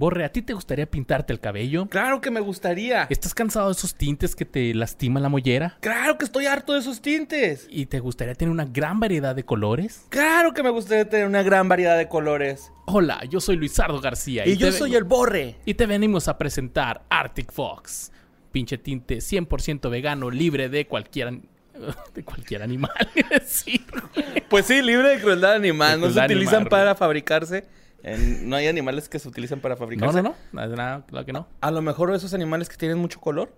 Borre, ¿a ti te gustaría pintarte el cabello? Claro que me gustaría. ¿Estás cansado de esos tintes que te lastiman la mollera? Claro que estoy harto de esos tintes. ¿Y te gustaría tener una gran variedad de colores? Claro que me gustaría tener una gran variedad de colores. Hola, yo soy Luisardo García. Y, yo soy el Borre. Y te venimos a presentar Arctic Fox. Pinche tinte 100% vegano, libre de cualquier, de cualquier animal. Pues sí, libre de crueldad animal. De no se utilizan para fabricarse. En- no hay animales que se utilizan para No, fabricarse. no, no. Nada, nada, claro que no. A lo mejor esos animales que tienen mucho color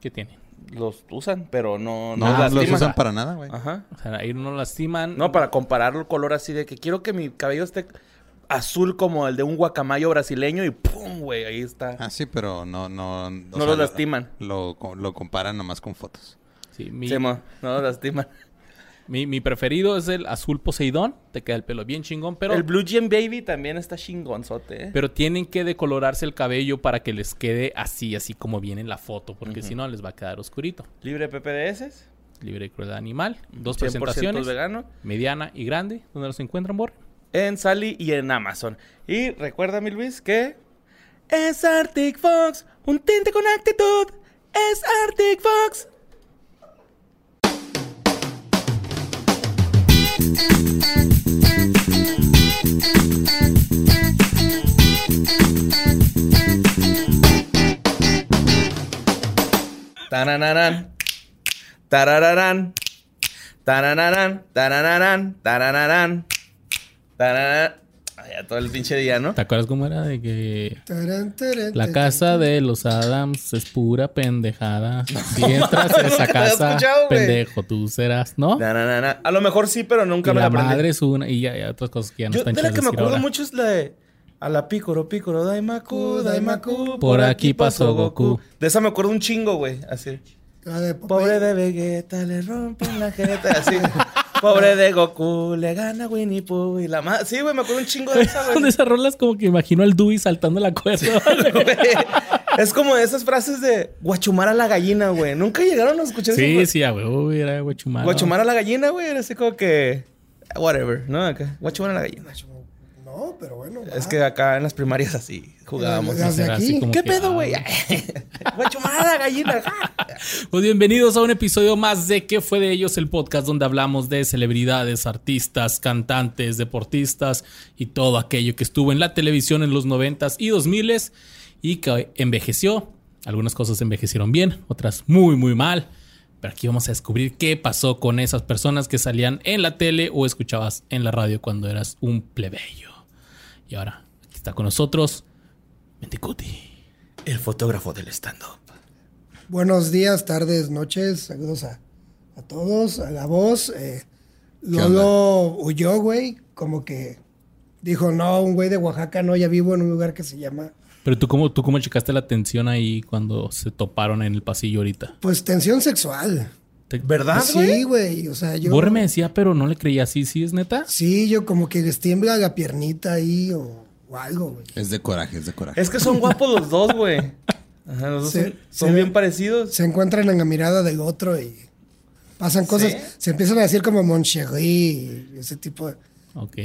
¿Qué tiene? los usan, pero no, No, no, no los usan para nada, güey. Ajá. O sea, ahí no lastiman. No, para comparar el color así de que quiero que mi cabello esté azul como el de un guacamayo brasileño y ¡pum! güey, ahí está. Ah, sí, pero no, no. no sea, los lo- lastiman. Lo, lo comparan nomás con fotos. Sí, mi, Sí, mo, no los lastiman. Mi, mi preferido es el azul Poseidón. Te queda el pelo bien chingón, pero, el Blue Gem Baby también está chingonzote, ¿eh? pero tienen que decolorarse el cabello para que les quede así, así como viene en la foto, porque si no les va a quedar oscurito. Libre PPDS, Libre de crueldad animal. Dos 100% presentaciones. vegano. Mediana y grande. ¿Dónde los encuentran, Bor? en Sally y en Amazon. Y recuerda, mi Luis, que es Arctic Fox, un tinte con actitud. Es Arctic Fox. Tarararán. Tarararán. Tarararán. Tarararán. Tarararán. Ay, ya todo el pinche día, ¿no? ¿Te acuerdas cómo era? De que Tarán, tarán, la tarán, casa de los Adams es pura pendejada. Si entras a esa casa, pendejo, tú serás, ¿no? Na, na, na, na. A lo mejor sí, pero nunca Y me la la aprendí. madre es una y ya, ya otras cosas que ya no Yo, están de la que me acuerdo ahora. mucho es la de a la pícoro, pícoro, daimaku, daimaku. Por aquí pasó Goku. De esa me acuerdo un chingo, güey. Así. De. Pobre de Vegeta, le rompen la jeta. Así. Pobre de Goku, le gana Winnie Pooh. Y la más. Sí, güey, me acuerdo un chingo de esa, Con güey. esas rolas como que imagino al Dewey saltando la cuerda. es como esas frases de guachumar a la gallina, güey. Nunca llegaron a escuchar sí, eso. sí, a huevo, era guachumano. Guachumar a la gallina, güey. Era así como que. Whatever, ¿no? Acá. Guachumar a la gallina. No, pero bueno. Es va. que acá en las primarias así jugábamos. Las de Era así aquí. como ¿Qué que, pedo, ah, güey? Guachumar a la gallina. Pues bienvenidos a un episodio más de ¿Qué fue de ellos? El podcast donde hablamos de celebridades, artistas, cantantes, deportistas y todo aquello que estuvo en la televisión en los 90s y 2000s y que envejeció. Algunas cosas envejecieron bien, otras muy, muy mal. Pero aquí vamos a descubrir qué pasó con esas personas que salían en la tele o escuchabas en la radio cuando eras un plebeyo. Y ahora, aquí está con nosotros Mendicuti. El fotógrafo del stand-up. Buenos días, tardes, noches. Saludos a, a todos, a la voz. Eh, Lolo huyó, güey. Como que dijo, no, un güey de Oaxaca, no, ya vivo en un lugar que se llama... Pero tú cómo, tú cómo checaste la atención ahí cuando se toparon en el pasillo ahorita. Pues tensión sexual. Te- ¿Verdad, güey? Sí, güey. O sea, yo... Borre me decía, pero no le creía. ¿Sí, sí es neta? Sí, yo como que les tiembla la piernita ahí o, o algo, güey. Es de coraje, es de coraje. Es que son guapos los dos, güey. Ajá, los dos Se- son, son se- bien parecidos. Se encuentran en la mirada del otro y pasan cosas. ¿Sí? Se empiezan a decir como Moncherry y ese tipo de... Ok.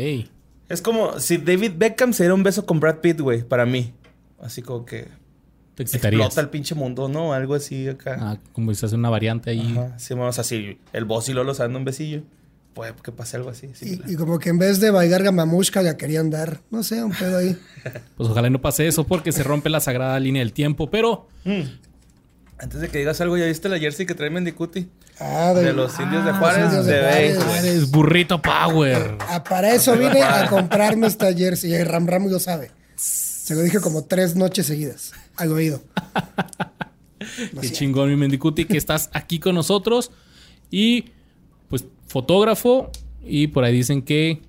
Es como si David Beckham se diera un beso con Brad Pitt, güey, para mí. Así como que Te excitarías. explota el pinche mundo, ¿no? Algo así acá. Ah, como si se hace una variante ahí. Ajá. Sí, vamos así. El boss y Lolo se dando un besillo. Puede que pase algo así. sí, Y, y como que en vez de bailar gamamushka la querían dar. No sé, un pedo ahí. Pues ojalá no pase eso porque se rompe la sagrada línea del tiempo. Pero Antes de que digas algo, ¿ya viste la jersey que trae Mendicuti? Ah, De los indios de los Juárez, indios de de Juárez. burrito power. Ah, para eso vine a comprarme esta jersey. Y Ram Ram lo sabe. Se lo dije como tres noches seguidas. Al oído. Qué chingón, mi Mendicuti, que estás aquí con nosotros. Y pues fotógrafo. Y por ahí dicen que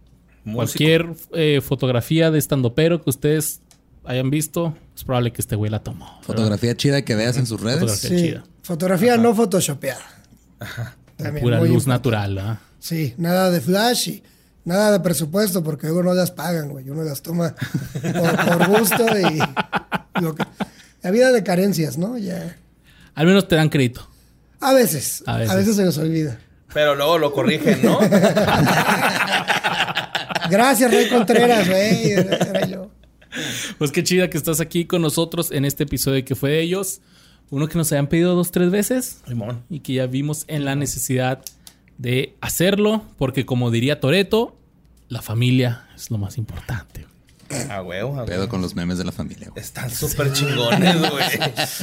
Músico. cualquier eh, fotografía de estandopero que ustedes hayan visto, es probable que este güey la tomó. Fotografía chida que veas en sus redes. Fotografía. Sí. chida. Fotografía no photoshopeada. También, Pura luz importante. natural, ¿ah? Sí, nada de flash y nada de presupuesto porque luego no las pagan, güey. Uno las toma por, por gusto y lo que- la vida de carencias, ¿no? Ya. Al menos te dan crédito. A veces, A a veces. veces, se nos olvida. Pero luego lo corrigen, ¿no? Gracias, Rey Contreras, güey. Era yo. Pues qué chida que estás aquí con nosotros en este episodio que fue de ellos. Uno que nos habían pedido dos, tres veces Limón. y que ya vimos en la necesidad de hacerlo, porque como diría Toreto, la familia es lo más importante. A huevo, a huevo. Pedo con los memes de la familia, güey. Están súper chingones, güey.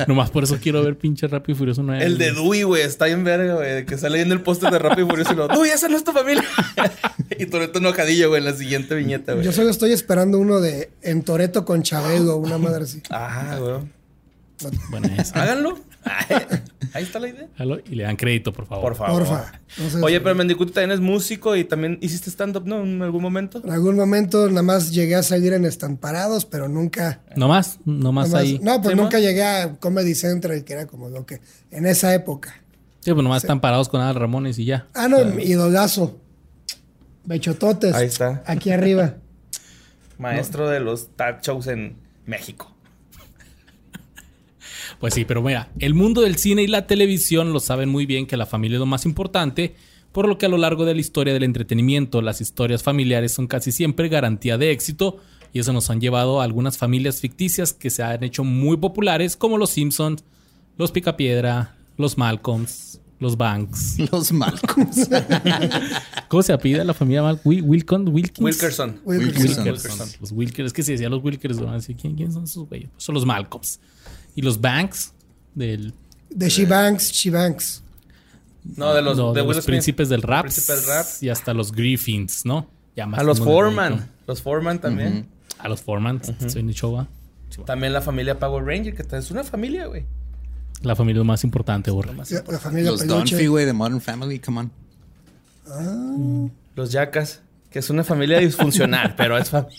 Nomás por eso quiero ver pinche Rápido y Furioso 9. El de Dewey, güey, está bien verga, güey. Que sale en el póster de Rápido y Furioso y lo, Dewey, esa no es tu familia. y Toreto enojadillo, güey, en la siguiente viñeta, güey. Yo solo estoy esperando uno de En Toreto con Chabelo, una madre así. Ah, güey. Bueno. Háganlo. Ahí está la idea. Hágalo Y le dan crédito, por favor. Por favor. Porfa. No sé, Oye, pero Mendicuti también es músico y también hiciste stand-up, ¿no? En algún momento. En algún momento nada más llegué a salir en Estamparados, pero nunca. Nomás, nomás nomás- ahí. no, pues Sí, nunca ¿no? llegué a Comedy Central, que era como lo que. En esa época. Sí, pues nomás están parados con Adal Ramones y ya. Ah, no, idolazo. Bechototes. Ahí está. Aquí arriba. Maestro de los talk shows en México. Pues sí, pero mira, el mundo del cine y la televisión lo saben muy bien que la familia es lo más importante, por lo que a lo largo de la historia del entretenimiento, las historias familiares son casi siempre garantía de éxito, y eso nos han llevado a algunas familias ficticias que se han hecho muy populares, como los Simpsons, los Picapiedra, los Malcolms, los Banks. Los Malcolms. ¿Cómo se apellida la familia Mal Wil- Wilkins? Wilkins. Wilkerson. Wilkerson. Wilkerson. Los Wilkers. Es que si decía los Wilkers, van a decir, ¿quién, quién son esos güeyes? Pues son los Malcolms. Y los Banks del De She Banks, She Banks. No, de los, no, de los príncipes del rap. Príncipe del rap. Y hasta los Griffins, ¿no? Ya más A los Foreman. Los Foreman también. A los Foreman. Soy de Chowa. También la familia Power Ranger, que es una familia, güey. La familia más importante, borra. La, la familia los Peluche. Dunphy, güey, de Modern Family, come on. Los Yacas, que es una familia disfuncional, pero es familia.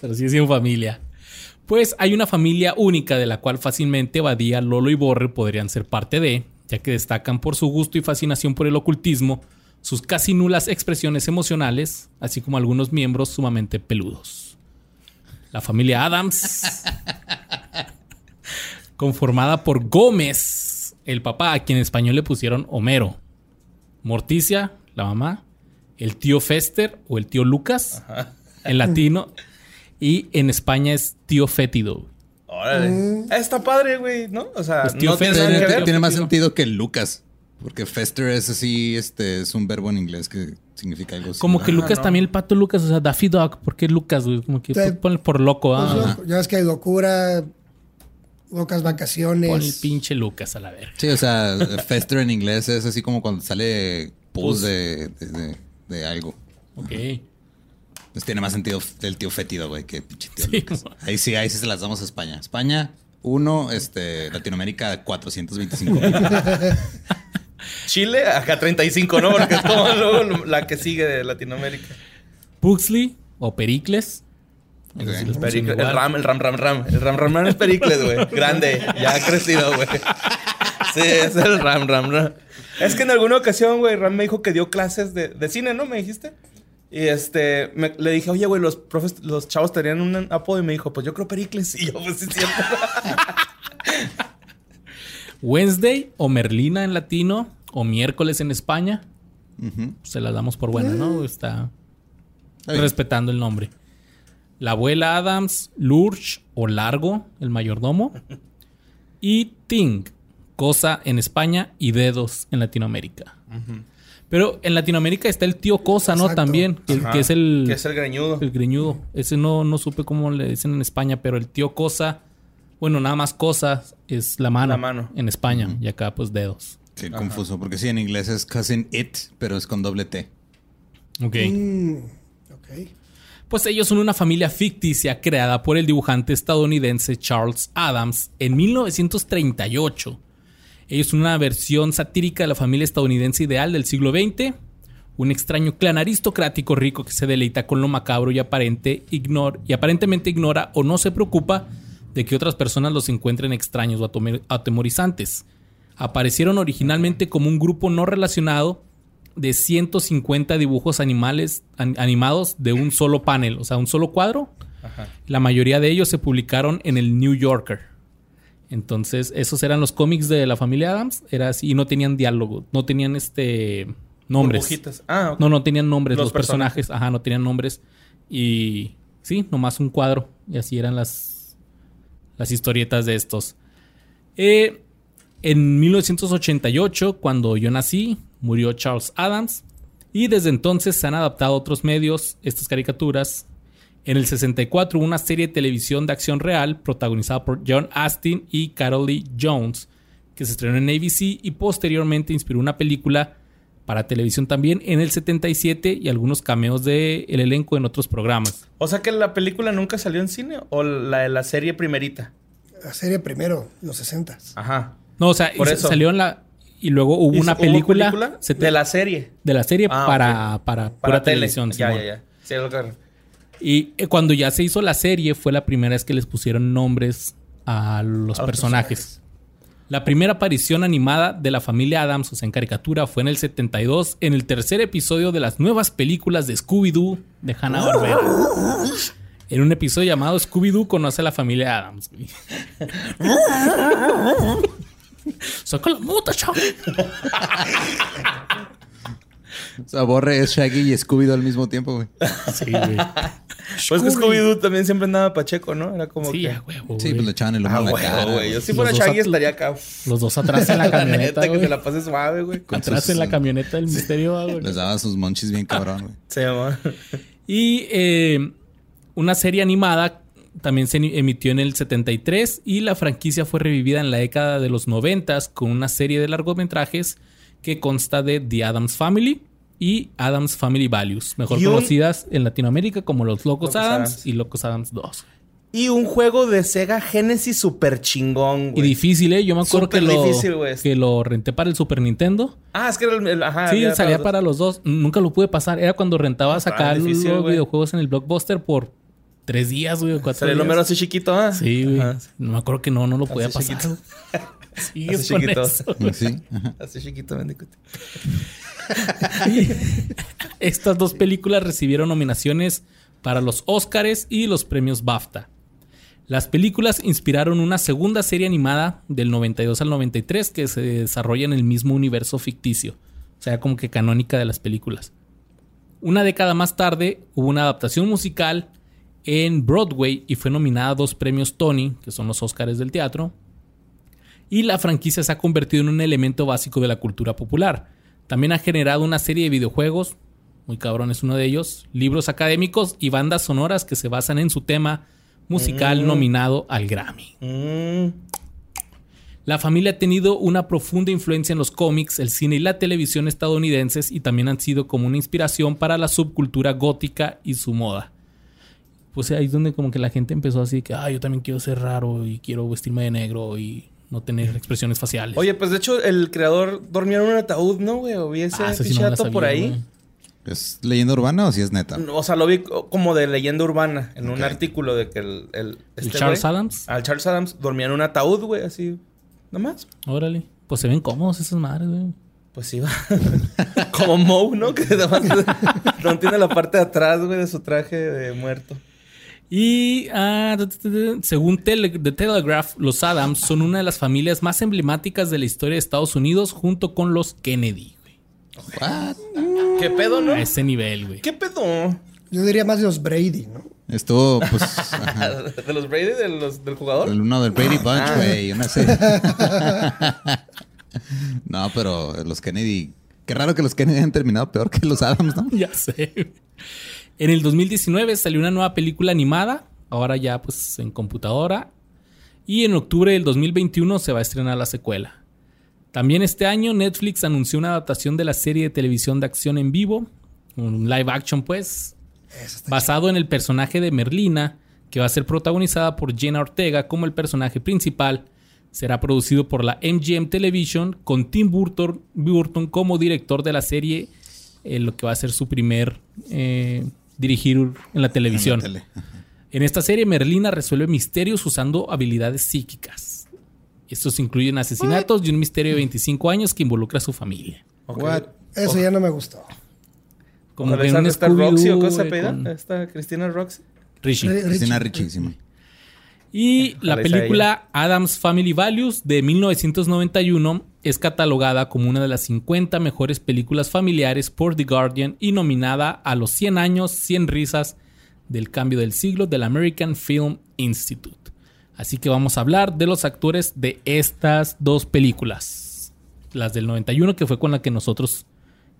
Pero sí es en familia. Pues hay una familia única de la cual fácilmente Badía, Lolo y Borre podrían ser parte de, ya que destacan por su gusto y fascinación por el ocultismo, sus casi nulas expresiones emocionales, así como algunos miembros sumamente peludos. La familia Adams, conformada por Gómez, el papá, a quien en español le pusieron Homero, Morticia, la mamá, el tío Fester o el tío Lucas, en latino, y en España es tío fétido. Órale. Está padre, güey, ¿no? O sea, Pues, tío no tiene más sentido que Lucas. Porque Fester es así, este, es un verbo en inglés que significa algo así. Como que Ah, Lucas no. también, el pato Lucas, o sea, Daffy Dog, ¿por qué Lucas, güey? Como que Sí. ponle por loco, Pues, ah. loco, ya ves que hay locura, locas vacaciones. Pon el pinche Lucas a la verga. Sí, o sea, Fester en inglés es así como cuando sale Pus. pus de, de, de- de algo. Ok. Pues tiene más sentido el tío fétido, güey, que pinche tío Sí. Lucas. Ahí sí, ahí sí se las damos a España. España, uno, este, Latinoamérica, 425. Chile, acá 35, ¿no? Porque es como luego la que sigue de Latinoamérica. Puxley o Pericles. Ok. Esos sí los Pericle- pusieron el. Ram, el Ram, Ram, Ram. El Ram, Ram, Ram es Pericles, güey. Grande. Ya ha crecido, güey. Sí, es el Ram, Ram, Ram. Es que en alguna ocasión, güey, Ram me dijo que dio clases de, de cine, ¿no? Me dijiste. Y este, me- le dije, oye, güey, los profes, los chavos tenían un apodo y me dijo, pues yo creo Pericles. Y yo, pues sí, cierto. Wednesday o Merlina en latino o miércoles en España. Se las damos por buena, ¿no? Está Está respetando el nombre. La abuela Adams, Lurch o Largo, el mayordomo. Y Ting, cosa en España y dedos en Latinoamérica. Pero en Latinoamérica está el tío Cosa, ¿no? Exacto. También, que, es el, Que es el greñudo. el greñudo. Ese no, no supe cómo le dicen en España, pero el tío Cosa, bueno, nada más Cosa es la mano, La mano. en España y acá pues dedos. Sí, confuso. Porque sí, en inglés es cousin it, pero es con doble T. Ok. Mm, ok. Pues ellos son una familia ficticia creada por el dibujante estadounidense Charles Adams en 1938. Ellos son una versión satírica de la familia estadounidense ideal del siglo XX. Un extraño clan aristocrático rico que se deleita con lo macabro y, aparente, ignor- y aparentemente ignora o no se preocupa de que otras personas los encuentren extraños o atemorizantes. Aparecieron originalmente como un grupo no relacionado de 150 dibujos animales, an- animados de un solo panel, o sea, un solo cuadro. La mayoría de ellos se publicaron en el New Yorker. Entonces, esos eran los cómics de la familia Adams. Era así, y no tenían diálogo, no tenían este nombres. Burbujitas. Ah. No, no tenían nombres. Los Los, personajes, ajá, no tenían nombres. Y sí, nomás un cuadro. Y así eran las, las historietas de estos. Eh, en 1988, cuando yo nací, murió Charles Adams. Y desde entonces se han adaptado a otros medios estas caricaturas. En el 64 hubo una serie de televisión de acción real protagonizada por John Astin y Carol Lee Jones, que se estrenó en ABC y posteriormente inspiró una película para televisión también en el 77 y algunos cameos del el elenco en otros programas. O sea que la película nunca salió en cine o la de la serie primerita. La serie primero, los 60. Ajá. No, o sea, Por y eso. salió en la y luego hubo ¿Y una película, de la serie. de la serie Ah, para, para Para pura tele. televisión. Ya, ya, ya. Sí, lo que- Y eh, cuando ya se hizo la serie fue la primera vez que les pusieron nombres a los A los personajes. La primera aparición animada de la familia Adams, o sea, en caricatura, fue en el 72, en el tercer episodio de las nuevas películas de Scooby-Doo de Hanna-Barbera. En un episodio llamado Scooby-Doo conoce a la familia Adams. Saca la chavo. O sea, Borre es Shaggy y Scooby-Doo al mismo tiempo, güey. Sí, güey. Pues que Scooby-Doo también siempre andaba pacheco, ¿no? Era como Sí, que... a huevo, Sí, güey. pues le echaban el Ah, en la güey, cara. güey. Yo si Los fuera Shaggy at- estaría acá. Los dos atrás en la La camioneta, neta, que se la pase suave, güey. Con Atrás sus- en la camioneta del misterio, ah, güey. Les daba sus monchis bien cabrón, güey. Se llama. Y eh, una serie animada también se emitió en el 73 y la franquicia fue revivida en la década de los 90 con una serie de largometrajes que consta de The Adams Family y Adams Family Values, mejor Y un- conocidas en Latinoamérica como Los Locos, Locos Adams, Adams. y Locos Adams 2. Y un juego de Sega Genesis super chingón, Y güey. difícil, ¿eh? Yo me acuerdo que lo, difícil, güey. que lo renté para el Super Nintendo. Ah, es que era el... el- ajá. sí, salía los para los dos. Nunca lo pude pasar. Era cuando rentabas Estaba acá difícil, los güey. videojuegos en el Blockbuster por tres días, güey, cuatro Salió el número así chiquito, ¿ah? Sí, güey. Ajá. No me acuerdo que no, no lo podía Así pasar. Sí, Así es con chiquito. eso. Así chiquito. Estas dos películas recibieron nominaciones para los Oscars y los premios BAFTA. Las películas inspiraron una segunda serie animada del 92 al 93 que se desarrolla en el mismo universo ficticio, o sea, como que canónica de las películas. Una década más tarde hubo una adaptación musical en Broadway y fue nominada a dos premios Tony, que son los Oscars del teatro. Y la franquicia se ha convertido en un elemento básico de la cultura popular. También ha generado una serie de videojuegos, muy cabrón es uno de ellos, libros académicos y bandas sonoras que se basan en su tema musical nominado al Grammy. Mm, La familia ha tenido una profunda influencia en los cómics, el cine y la televisión estadounidenses y también han sido como una inspiración para la subcultura gótica y su moda. Pues ahí es donde como que la gente empezó así que, ah, yo también quiero ser raro y quiero vestirme de negro y no tener expresiones faciales. Oye, pues de hecho el creador dormía en un ataúd, ¿no, güey? O vi ese Ah, sí no la dato por ahí. güey. ¿Es leyenda urbana o si es neta? O sea, lo vi co- como de leyenda urbana en un artículo de que el... El, ¿El este Charles güey- Adams? Al Charles Adams dormía en un ataúd, güey, así. Nomás. Órale. Pues se ven cómodos esas madres, güey. Pues sí, va. como Moe, ¿no? Que además no tiene la parte de atrás, güey, de su traje de muerto. Y ah, según Tele- The Telegraph, los Adams son una de las familias más emblemáticas de la historia de Estados Unidos junto con los Kennedy, güey. What? ¿Qué pedo, no? A ese nivel, güey. ¿Qué pedo? Yo diría más de los Brady, ¿no? Estuvo, pues, ajá. ¿De los Brady? ¿De los, ¿Del jugador? El uno del Brady Bunch, Ah. güey. Una serie. no, pero los Kennedy. Qué raro que los Kennedy hayan terminado peor que los Adams, ¿no? Ya sé. En el 2019 salió una nueva película animada, ahora ya pues en computadora. Y en octubre del 2021 se va a estrenar la secuela. También este año Netflix anunció una adaptación de la serie de televisión de acción en vivo, un live action pues, basado en el personaje de Merlina, que va a ser protagonizada por Jenna Ortega como el personaje principal. Será producido por la MGM Television con Tim Burton, Burton como director de la serie, eh, lo que va a ser su primer eh, dirigir en la televisión. En la tele. En esta serie, Merlina resuelve misterios usando habilidades psíquicas. Estos incluyen asesinatos y un misterio de 25 años que involucra a su familia. What? Eso ya no me gustó. Como que esa un Roxy o cosa con Esta Cristina Roxy. Richie. Cristina Richie. richísima. Y la Ojalá película Adams Family Values de 1991 es catalogada como una de las 50 mejores películas familiares por The Guardian y nominada a los 100 años, 100 risas del cambio del siglo del American Film Institute. Así que vamos a hablar de los actores de estas dos películas. Las del 91, que fue con la que nosotros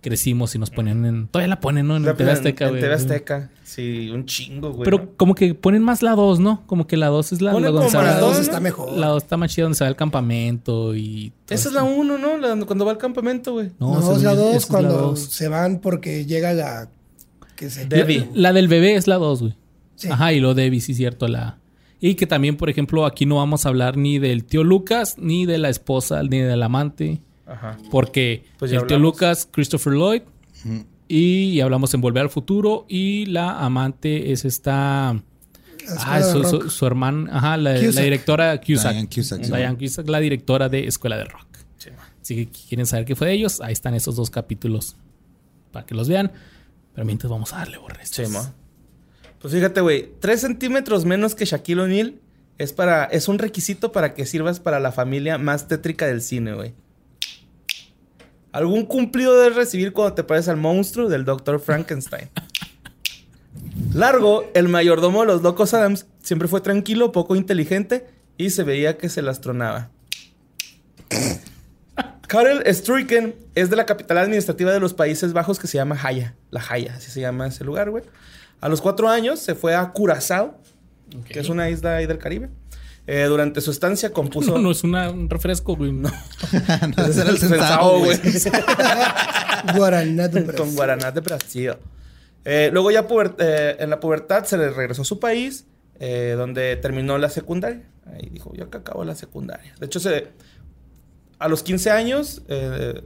crecimos y nos ponían en... Todavía la ponen, ¿no? En La TV Azteca, En güey. TV Azteca. Sí, un chingo, güey. Pero ¿no? como que ponen más la 2, ¿no? Como que la 2 es la, Ponen la donde como se va- La maratón, dos ¿no? está mejor. La 2 está más chida donde se va al campamento y... todo Esa es la uno, ¿no? La- cuando va al campamento, güey. No, según es la yo, esa dos es la cuando dos. se van porque llega la... Que se Debbie. La del bebé es la 2, güey. Sí. Ajá, y lo Debbie, sí, cierto. La... Y que también, por ejemplo, aquí no vamos a hablar ni del tío Lucas, ni de la esposa, ni del amante. Ajá. Porque Pues el tío. Lucas, Christopher Lloyd, y hablamos en Volver al Futuro, y la amante es esta... Ah, su, su, hermana, ajá, la, directora Cusack. Diane Cusack, sí. Diane Cusack, la directora de Escuela de Rock. Sí, que quieren saber qué fue de ellos, ahí están esos dos capítulos para que los vean. Pero mientras vamos a darle borres. Sí. Pues fíjate, güey. Tres centímetros menos que Shaquille O'Neal es, para, es un requisito para que sirvas para la familia más tétrica del cine, güey. Algún cumplido debes recibir cuando te pareces al monstruo del Dr. Frankenstein. Largo, el mayordomo de los locos Adams, siempre fue tranquilo, poco inteligente y se veía que se las tronaba. Karel Struiken es de la capital administrativa de los Países Bajos que se llama Haya. La Haya, así se llama ese lugar, güey. A los cuatro años se fue a Curazao, que es una isla ahí del Caribe. Eh, durante su estancia compuso... No, no es una- un refresco, güey. No. No, ese era el centavo, güey. Guaraná de Con Brasil. Guaraná de Brasil. Eh, luego ya puber- eh, en la pubertad se le regresó a su país, eh, donde terminó la secundaria. Ahí dijo, yo que acabo la secundaria. De hecho, se, a los 15 años eh,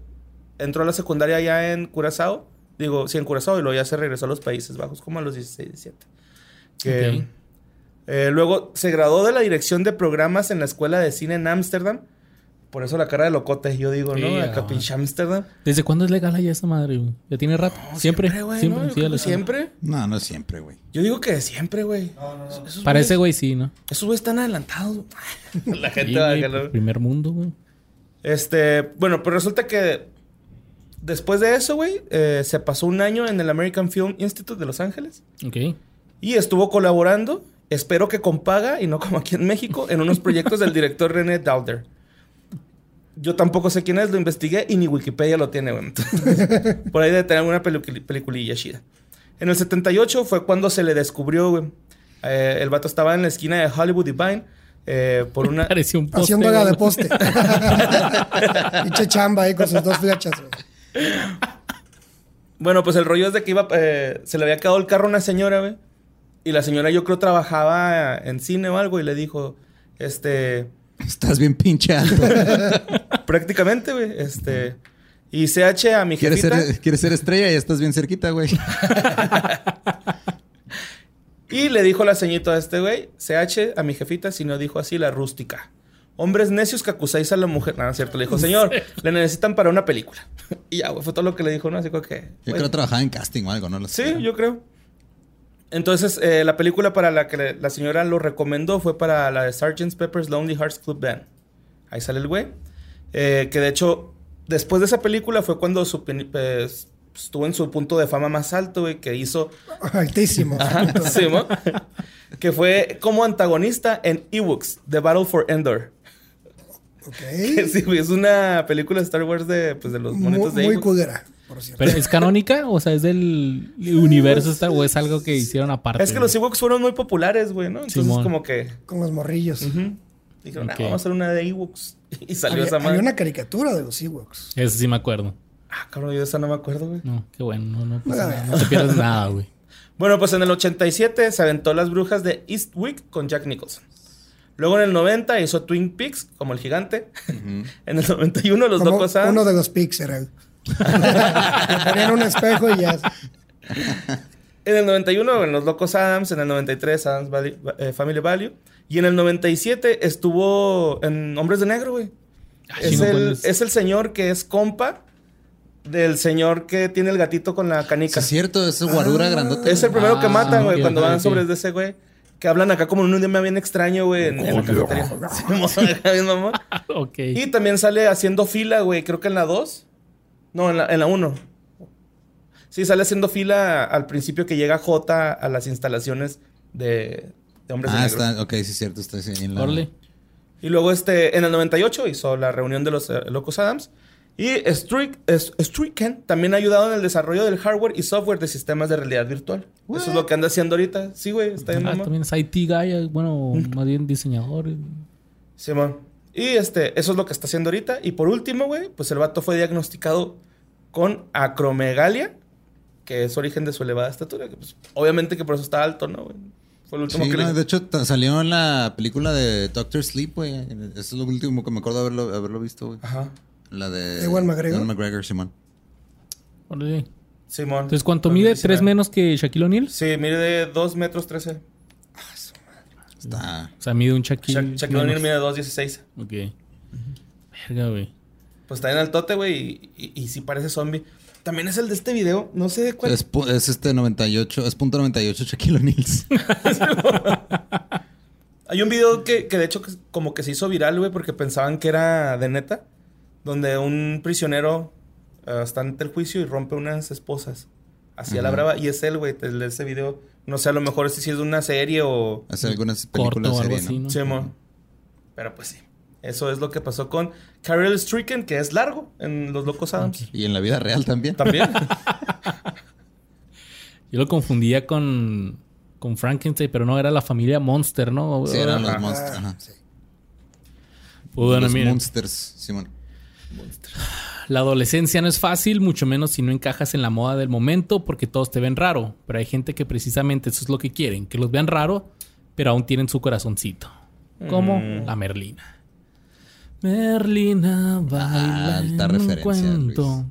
entró a la secundaria ya en Curazao. Digo, sí, en Curazao y luego ya se regresó a los Países Bajos como a los 16, 17. Que. Eh, luego se graduó de la dirección de programas en la escuela de cine en Ámsterdam. Por eso la cara de locote, yo digo, ¿no? Acá pinche Ámsterdam. ¿Desde cuándo es legal allá esa madre, güey? ¿Ya tiene rato? siempre. güey, siempre, ¿no? Sí, siempre. No, no siempre, güey. Yo digo que siempre, güey. Esos Para güeyes- ese güey sí, ¿no? Esos güeyes están adelantados. La gente Sí, va a güey, dejarlo. primer mundo, güey. Este, bueno, pues resulta que después de eso, güey, eh, se pasó un año en el American Film Institute de Los Ángeles Ok. y estuvo colaborando, espero que con paga y no como aquí en México, en unos proyectos del director René Dowder. Yo tampoco sé quién es, lo investigué y ni Wikipedia lo tiene, güey. Entonces, Por ahí debe tener una pelicu- peliculilla chida. En el 78 fue cuando se le descubrió, güey. Eh, el vato estaba en la esquina de Hollywood y Vine eh, por una... Parecía un poste. Haciendo haga güey. de poste. Pinche chamba ahí con sus dos flechas. güey. Bueno, pues el rollo es de que iba, eh, se le había quedado el carro a una señora, güey. Y la señora yo creo trabajaba en cine o algo y le dijo, este, Estás bien pinche alto. prácticamente, güey, este, y CH a mi ¿Quieres jefita. ser, quieres ser estrella y estás bien cerquita, güey. Y le dijo la ceñito a este güey, CH a mi jefita, si no dijo así, la rústica. Hombres necios que acusáis a la mujer. No, no es cierto. Le dijo, señor, le necesitan para una película. y ya, güey, fue todo lo que le dijo, ¿no? Así que... Yo creo que trabajaba en casting o algo, ¿no? Lo Sí, sé. yo creo. Entonces, eh, la película para la que la señora lo recomendó fue para la de Sgt. Pepper's Lonely Hearts Club Band. Ahí sale el güey. Eh, que de hecho, después de esa película fue cuando su pues, estuvo en su punto de fama más alto, güey, que hizo... Altísimo. Ajá, sí, ¿no? que fue como antagonista en Ewoks, The Battle for Endor. Ok. sí, güey, es una película de Star Wars de, pues, de los monitos Muy, de muy Ewoks. Culera, por cierto. ¿Pero es canónica? O sea, ¿es del universo Star o es algo que hicieron aparte? Es que los? Ewoks fueron muy populares, güey, ¿no? Entonces, Simón. como que... Con los morrillos. Ujú. Dijeron, ah, vamos a hacer una de Ewoks. Y salió había, esa había madre. una caricatura de los Ewoks. Eso sí me acuerdo. Ah, cabrón, yo de esa no me acuerdo, güey. No, qué bueno. No, no, pasa nada. no te pierdes nada, güey. Bueno, pues en el 87 se aventó Las Brujas de Eastwick con Jack Nicholson. Luego en el 90 hizo Twin Peaks como el gigante. en el 91 Los Como Locos Adams. uno de los pics era Le ponían un espejo y ya. En el 91 en Los Locos Adams. En el 93 Adams eh, Family Value. Y en el 97 estuvo en Hombres de Negro, güey. Ah, Es, chingo, ¿cuál el, es? es el señor que es compa del señor que tiene el gatito con la Sí, canica. es cierto, ese guarura grandote. Es el primero que Ah, matan, güey, cuando van sobre de ese güey. Que hablan acá como en un idioma bien extraño, güey, en, en la cafetería. Ok. y también sale haciendo fila, güey, creo que en la 2. No, en la, en la 1. Sí, sale haciendo fila al principio que llega J a las instalaciones de, de Hombres de Ah, Negro. está, ok, sí, es cierto, está en la. Órale. Y luego este, en el 98 hizo la reunión de los eh, Locos Adams. Y Stricken también ha ayudado en el desarrollo del hardware y software de sistemas de realidad virtual. Eso es lo que anda haciendo ahorita. Sí, güey, está bien. Ah, mamá. también es IT guy, bueno, más bien diseñador. eh. Simón. Y este, eso es lo que está haciendo ahorita. Y por último, güey, pues el vato fue diagnosticado con acromegalia, que es origen de su elevada estatura. que, pues, obviamente que por eso está alto, ¿no? güey? Fue el último Sí, que no, le- de hecho salió en la película de Doctor Sleep, güey. Eso es lo último que me acuerdo de haberlo, haberlo visto, güey. Ajá. La de... ¿Ewan McGregor? Ewan McGregor, Simón. Órale. Simón. Entonces, ¿cuánto mide? ¿Tres menos que Shaquille O'Neal? Sí, mide de 2 metros 13. Está... O sea, mide un Shaquille. Sha- Shaquille O'Neal mide 2.16. Ok. Verga, güey. Pues está en altote, güey, y, y, y sí parece zombie. También es el de este video, no sé cuál. Es, es este 98, es punto 98 Shaquille O'Neal. Hay un video que, que de hecho como que se hizo viral, güey, porque pensaban que era de neta. Donde un prisionero eh, está ante el juicio y rompe unas esposas. Hacia la Ajá. brava. Y es él, güey, el de ese video. No sé, a lo mejor si es de una serie o... Hace algunas Corto películas o algo serie, así, ¿no? ¿no? Sí, mo. Pero pues sí. Eso es lo que pasó con Carol Stricken, que es largo en Los Locos Adams. Y en la vida real también. También. Yo lo confundía con, con Frankenstein, pero no, era la familia Monster, ¿no? Sí, eran los monsters. Ajá. Sí. Pues, bueno, los miren, monsters, Simón. La adolescencia no es fácil, mucho menos si no encajas en la moda del momento, porque todos te ven raro. Pero hay gente que precisamente eso es lo que quieren, que los vean raro, pero aún tienen su corazoncito. Como Mm. la Merlina. Merlina baila Alta en un referencia, cuento.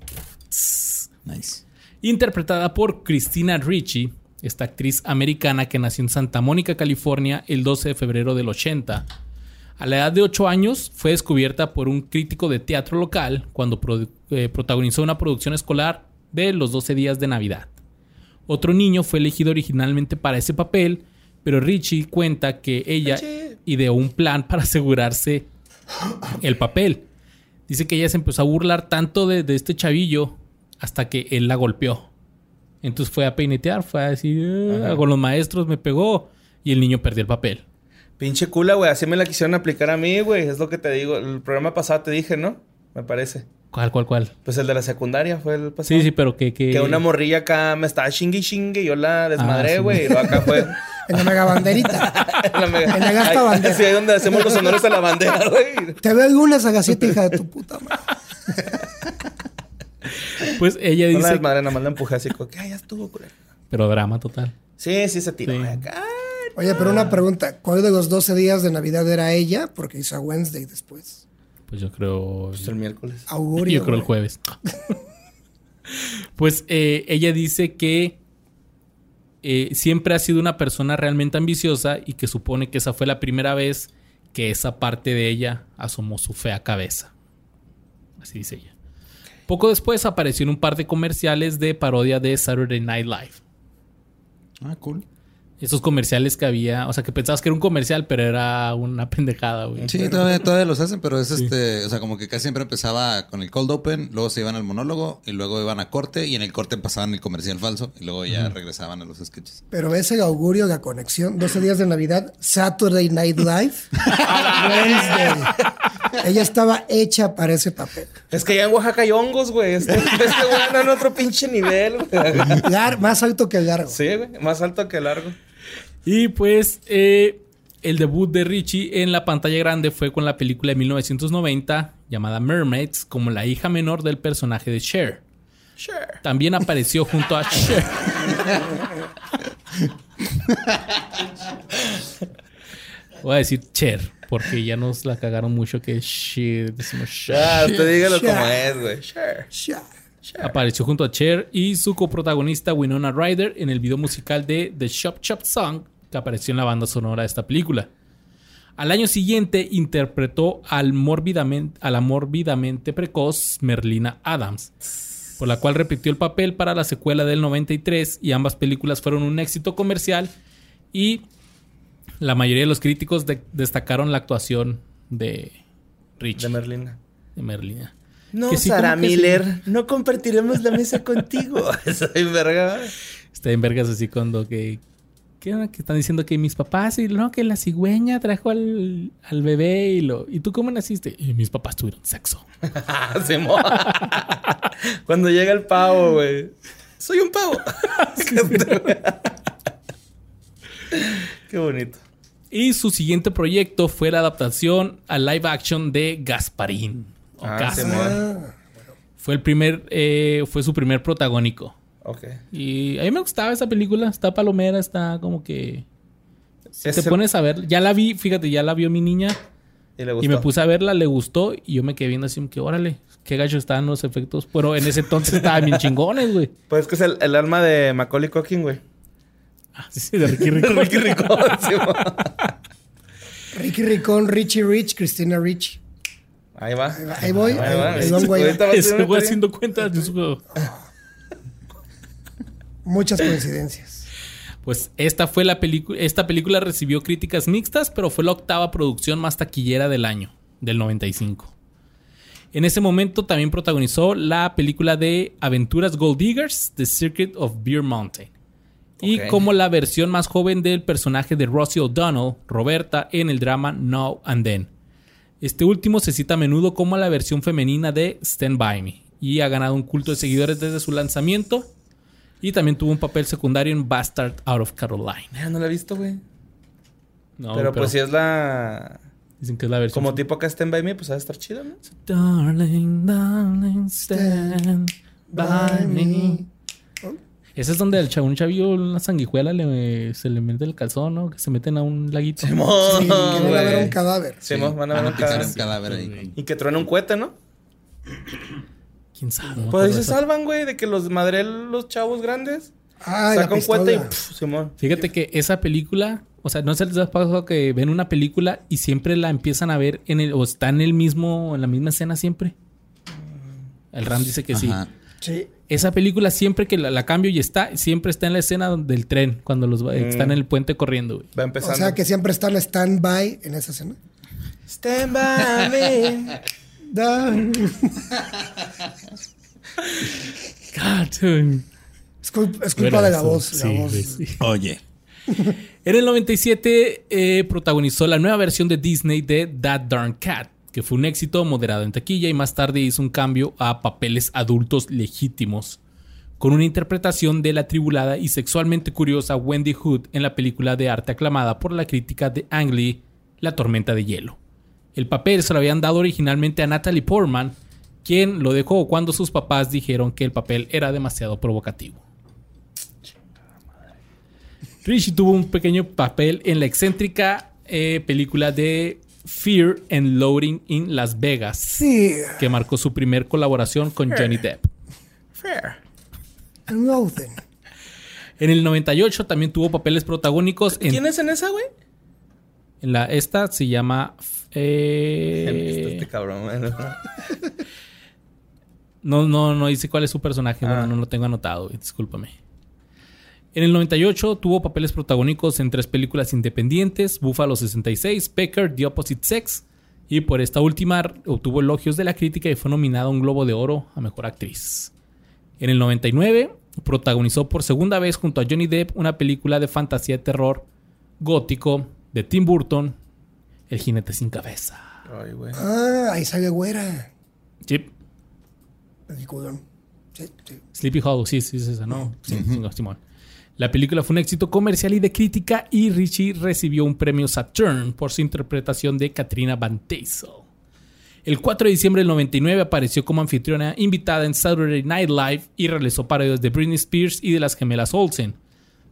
Nice. interpretada por Christina Ricci, esta actriz americana que nació en Santa Mónica, California, el 12 de febrero del 80. A la edad de 8 años fue descubierta por un crítico de teatro local cuando eh, protagonizó una producción escolar de Los 12 días de Navidad. Otro niño fue elegido originalmente para ese papel, pero Ricci cuenta que ella ideó un plan para asegurarse el papel. Dice que ella se empezó a burlar tanto de, de este chavillo hasta que él la golpeó. Entonces fue a peinetear, fue a decir, "Ah, con los maestros me pegó y el niño perdió el papel. Pinche cula, güey. Así me la quisieron aplicar a mí, güey. Es lo que te digo. El programa pasado te dije, ¿no? Me parece. ¿Cuál, cuál, cuál? Pues el de la secundaria fue el pasado. Sí, sí, pero que... Que, Que una morrilla acá me estaba chingue y chingue y yo la Ah, desmadré, sí. güey. y luego acá fue... En la mega banderita. en la mega- En la gasta Ahí- bandera. Sí, ahí donde hacemos los honores a la bandera, güey. Te veo alguna sagacita, hija de tu puta madre. Pues ella No la dice... desmadré, nada más la empujé así como que, "Ay, ya estuvo, culero". Pero drama total. Sí, sí se tiró. Sí. güey, acá. Oye, pero una pregunta. ¿Cuál de los 12 días de Navidad era ella? Porque hizo a Wednesday después. Pues yo creo... Pues el miércoles. Augurio. Yo creo el jueves. pues eh, ella dice que eh, siempre ha sido una persona realmente ambiciosa y que supone que esa fue la primera vez que esa parte de ella asomó su fea cabeza. Así dice ella. Poco después apareció en un par de comerciales de parodia de Saturday Night Live. Ah, cool. Esos comerciales que había, o sea, que pensabas que era un comercial, pero era una pendejada, güey. Sí, todavía, todavía los hacen, pero es este, o sea, como que casi siempre empezaba con el cold open, luego se iban al monólogo y luego iban a corte y en el corte pasaban el comercial falso y luego ya regresaban a los sketches. Pero ves el augurio, la conexión. 12 días de Navidad, Saturday Night Live. Wednesday. Ella estaba hecha para ese papel. Es que ya en Oaxaca hay hongos, güey. Este, este güey anda en otro pinche nivel, güey. Lar- más alto que el largo. Sí, güey. Más alto que largo. Y pues eh, el debut de Richie en la pantalla grande fue con la película de 1990 llamada Mermaids como la hija menor del personaje de Cher. Sure. También apareció junto a Cher. Voy a decir Cher porque ya nos la cagaron mucho que Cher, decimos Cher. Usted dígalo como es, güey. Sure. Sha. Apareció junto a Cher y su coprotagonista Winona Ryder en el video musical de The Shop Shop Song que apareció en la banda sonora de esta película. Al año siguiente interpretó al mórbidamente, a la mórbidamente precoz Merlina Adams, por la cual repitió el papel para la secuela del 93 y ambas películas fueron un éxito comercial y la mayoría de los críticos de- destacaron la actuación de Rich, De Merlina. de Merlina. No, sí, Sara sí. Miller, no compartiremos la mesa contigo. Soy verga. Está en vergas así cuando que... ¿Qué onda? Que están diciendo que mis papás y no, que la cigüeña trajo al, al bebé y lo... ¿Y tú cómo naciste? Y mis papás tuvieron sexo. Simón. Cuando llega el pavo, güey. Soy un pavo. Qué bonito. Y su siguiente proyecto fue la adaptación a live action de Gasparín. o Ah, Gaspar. Ah, Fue el primer, eh, fue su primer protagónico. Ok. Y a mí me gustaba esa película. Está palomera, está como que. Si Es te el- pones a ver, ya la vi, fíjate, ya la vio mi niña. Y le gustó. Y me puse a verla, le gustó. Y yo me quedé viendo así, que órale, qué gacho estaban los efectos. Pero en ese entonces estaban bien chingones, güey. Pues es que es el, el alma de Macaulay Culkin, güey. Ah, sí, de Ricky Rico. Ricky Ricón. Ricky Ricón, Richie Rich, Cristina Rich. Ahí va. Ahí va, ahí voy. Ahí va. Ahí va. Ahorita va a ser Ese una güey teoría. haciendo cuentas de su- Muchas coincidencias. Pues esta fue la película. Esta película recibió críticas mixtas, pero fue la octava producción más taquillera del año, del 95. En ese momento también protagonizó la película de Aventuras Gold Diggers, The Secret of Beer Mountain. Y como la versión más joven del personaje de Rosie O'Donnell, Roberta, en el drama Now and Then. Este último se cita a menudo como la versión femenina de Stand By Me y ha ganado un culto de seguidores desde su lanzamiento. Y también tuvo un papel secundario en Bastard Out of Carolina. Ah, no la he visto, güey. No, pero, pues si es la... Dicen que es la versión. Como tipo acá Stand By Me, pues ha de estar chido, ¿no? Darling, darling, stand by me. Ese es donde el chavo, un chavillo, una sanguijuela, le, se le mete el calzón, ¿no? Que se meten a un laguito. Simón, Sí, van a ver un cadáver. Simón, van a Van ver a un cadáver. un cadáver ahí. Y que truena un cohete, ¿no? ¿Quién sabe? No Pues ahí se salvan, güey, de que los madren los chavos grandes. Ah, la Saca un cohete y pff, Simón. Fíjate que esa película, o sea, no se les ha pasado que ven una película y siempre la empiezan a ver en el, o está en el mismo, en la misma escena siempre. El Ram dice que sí. Ajá. Sí. Esa película siempre que la, la cambio y está, siempre está en la escena del tren, cuando los va- están en el puente corriendo, güey. Va O empezando. sea que siempre están stand-by en esa escena. Stand by me. Da- God. Es culpa, es culpa Bueno, de la eso, voz. La sí, voz. sí. Oye. En el 97 eh, protagonizó la nueva versión de Disney de That Darn Cat, que fue un éxito moderado en taquilla y más tarde hizo un cambio a papeles adultos legítimos, con una interpretación de la atribulada y sexualmente curiosa Wendy Hood en la película de arte aclamada por la crítica de Ang Lee, La tormenta de hielo. El papel se lo habían dado originalmente a Natalie Portman, quien lo dejó cuando sus papás dijeron que el papel era demasiado provocativo. Richie tuvo un pequeño papel en la excéntrica eh, película de Fear and Loading in Las Vegas, Sí. que marcó su primer colaboración con Johnny Depp. Fair. And Loathing. En el 98 también tuvo papeles protagónicos en, ¿Quién es en esa, güey? en la esta se llama eh, Este cabrón, no no no dice cuál es su personaje, Ah. bueno, no lo tengo anotado, discúlpame. En el 98 tuvo papeles protagónicos en tres películas independientes, Buffalo 66, Pecker, The Opposite Sex, y por esta última obtuvo elogios de la crítica y fue nominada a un Globo de Oro a Mejor Actriz. En el 99 protagonizó por segunda vez junto a Johnny Depp una película de fantasía de terror gótico de Tim Burton, El jinete sin cabeza. Ay, güey. Ah, ahí sale güera. Chip. Peliculón. Sí, sí. Sleepy Hollow, sí, sí, es esa, ¿no? Sí, Simón. La película fue un éxito comercial y de crítica y Richie recibió un premio Saturn por su interpretación de Katrina Van Tassel. El 4 de diciembre del 99 apareció como anfitriona invitada en Saturday Night Live y realizó parodias de Britney Spears y de las gemelas Olsen.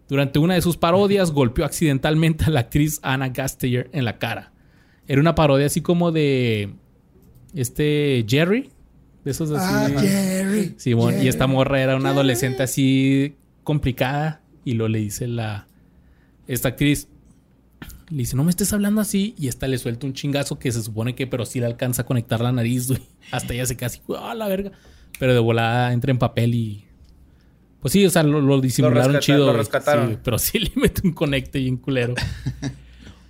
Durante una de sus parodias golpeó accidentalmente a la actriz Anna Gasteyer en la cara. Era una parodia así como de este Jerry, de esos así. Ah, Jerry. Simón, y esta morra era una adolescente así complicada. Y lo le dice la. Esta actriz. Le dice, no me estés hablando así. Y esta le suelta un chingazo que se supone que, pero sí le alcanza a conectar la nariz, güey. Hasta ella se casi, ¡ah, la verga! Pero de volada entra en papel y. Pues sí, o sea, lo, lo disimularon rescata- chido. lo rescataron. Sí, pero sí le mete un conecte bien culero.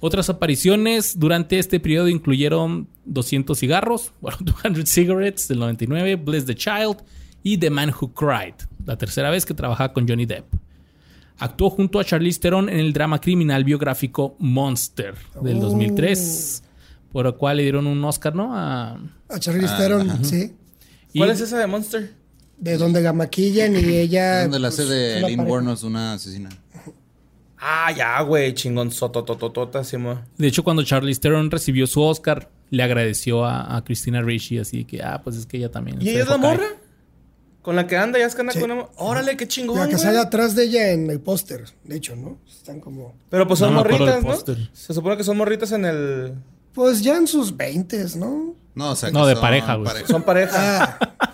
Otras apariciones durante este periodo incluyeron 200 cigarros, bueno, 200 cigarettes del 99, Bless the Child y The Man Who Cried, la tercera vez que trabajaba con Johnny Depp. Actuó junto a Charlize Theron en el drama criminal biográfico Monster del 2003, por lo cual le dieron un Oscar, ¿no? A, A Charlize Theron, sí. y- ¿Cuál es esa de Monster? De donde la maquillan y ella. donde la pues, hace de una Lynn. Warnos, una asesina. Ah, ya, güey. Chingón sotototota, sí, mo. De hecho, cuando Charlize Theron recibió su Oscar, le agradeció a, a Christina Ricci, así de que, ah, pues es que ella también. ¿Y ella es la morra? Con la que anda, ya es que anda Sí. con una... Órale, qué chingón, La que sale atrás de ella en el póster, de hecho, ¿no? Están como. Pero pues son No morritas, ¿no? Se supone que son morritas en el... Pues ya en sus veintes, ¿no? No, o sea, No, que de son pareja, güey. Son pareja. Ah,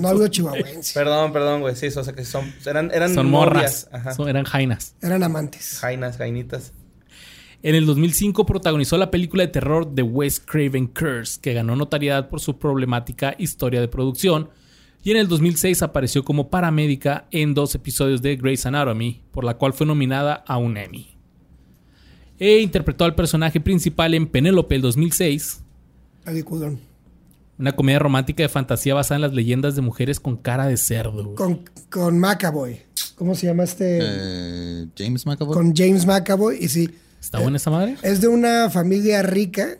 no hablo chihuahuense. Perdón, perdón, güey. Sí, o sea que son... Eran, eran Son morras. Ajá. Son- eran jainas. Eran amantes. Jainas, jainitas. En el 2005 protagonizó la película de terror The Wes Craven Curse, que ganó notoriedad por su problemática historia de producción. Y en el 2006 apareció como paramédica en dos episodios de Grey's Anatomy, por la cual fue nominada a un Emmy. E interpretó al personaje principal en Penélope el 2006, Peliculón. Una comedia romántica de fantasía basada en las leyendas de mujeres con cara de cerdo. güey. Con, con McAvoy. ¿Cómo se llama este? Eh, James McAvoy. Con James McAvoy. Y sí, ¿Está buena esa madre? es de una familia rica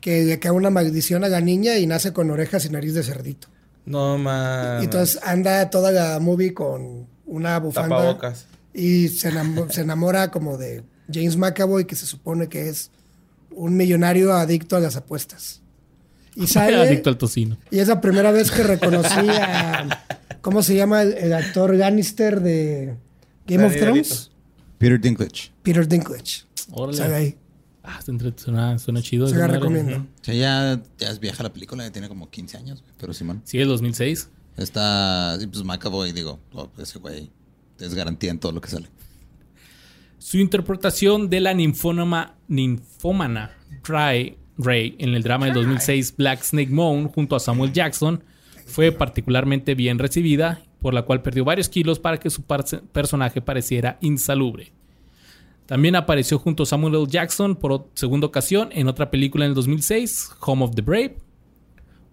que le cae una maldición a la niña y nace con orejas y nariz de cerdito. No mames. Y entonces anda toda la movie con una bufanda. Tapabocas. Y se, enamo- se enamora como de James McAvoy, que se supone que es un millonario adicto a las apuestas. Y sale. Adicto al tocino. Y es la primera vez que reconocí a. ¿Cómo se llama el, el actor Lannister de Game of Thrones? Peter Dinklage. Peter Dinklage. Órale. Sale ahí. Ah, suena, suena chido. Se la recomiendo. O sea, ya, ya es vieja la película, ya tiene como 15 años, pero Simón. Sí, el 2006. Está, pues McAvoy, digo, oh, ese güey es garantía en todo lo que sale. Su interpretación de la ninfónoma, ninfómana Ray, Ray en el drama del 2006 Black Snake Moan junto a Samuel Jackson fue particularmente bien recibida, por la cual perdió varios kilos para que su personaje pareciera insalubre. También apareció junto a Samuel L. Jackson por segunda ocasión en otra película en el 2006, Home of the Brave,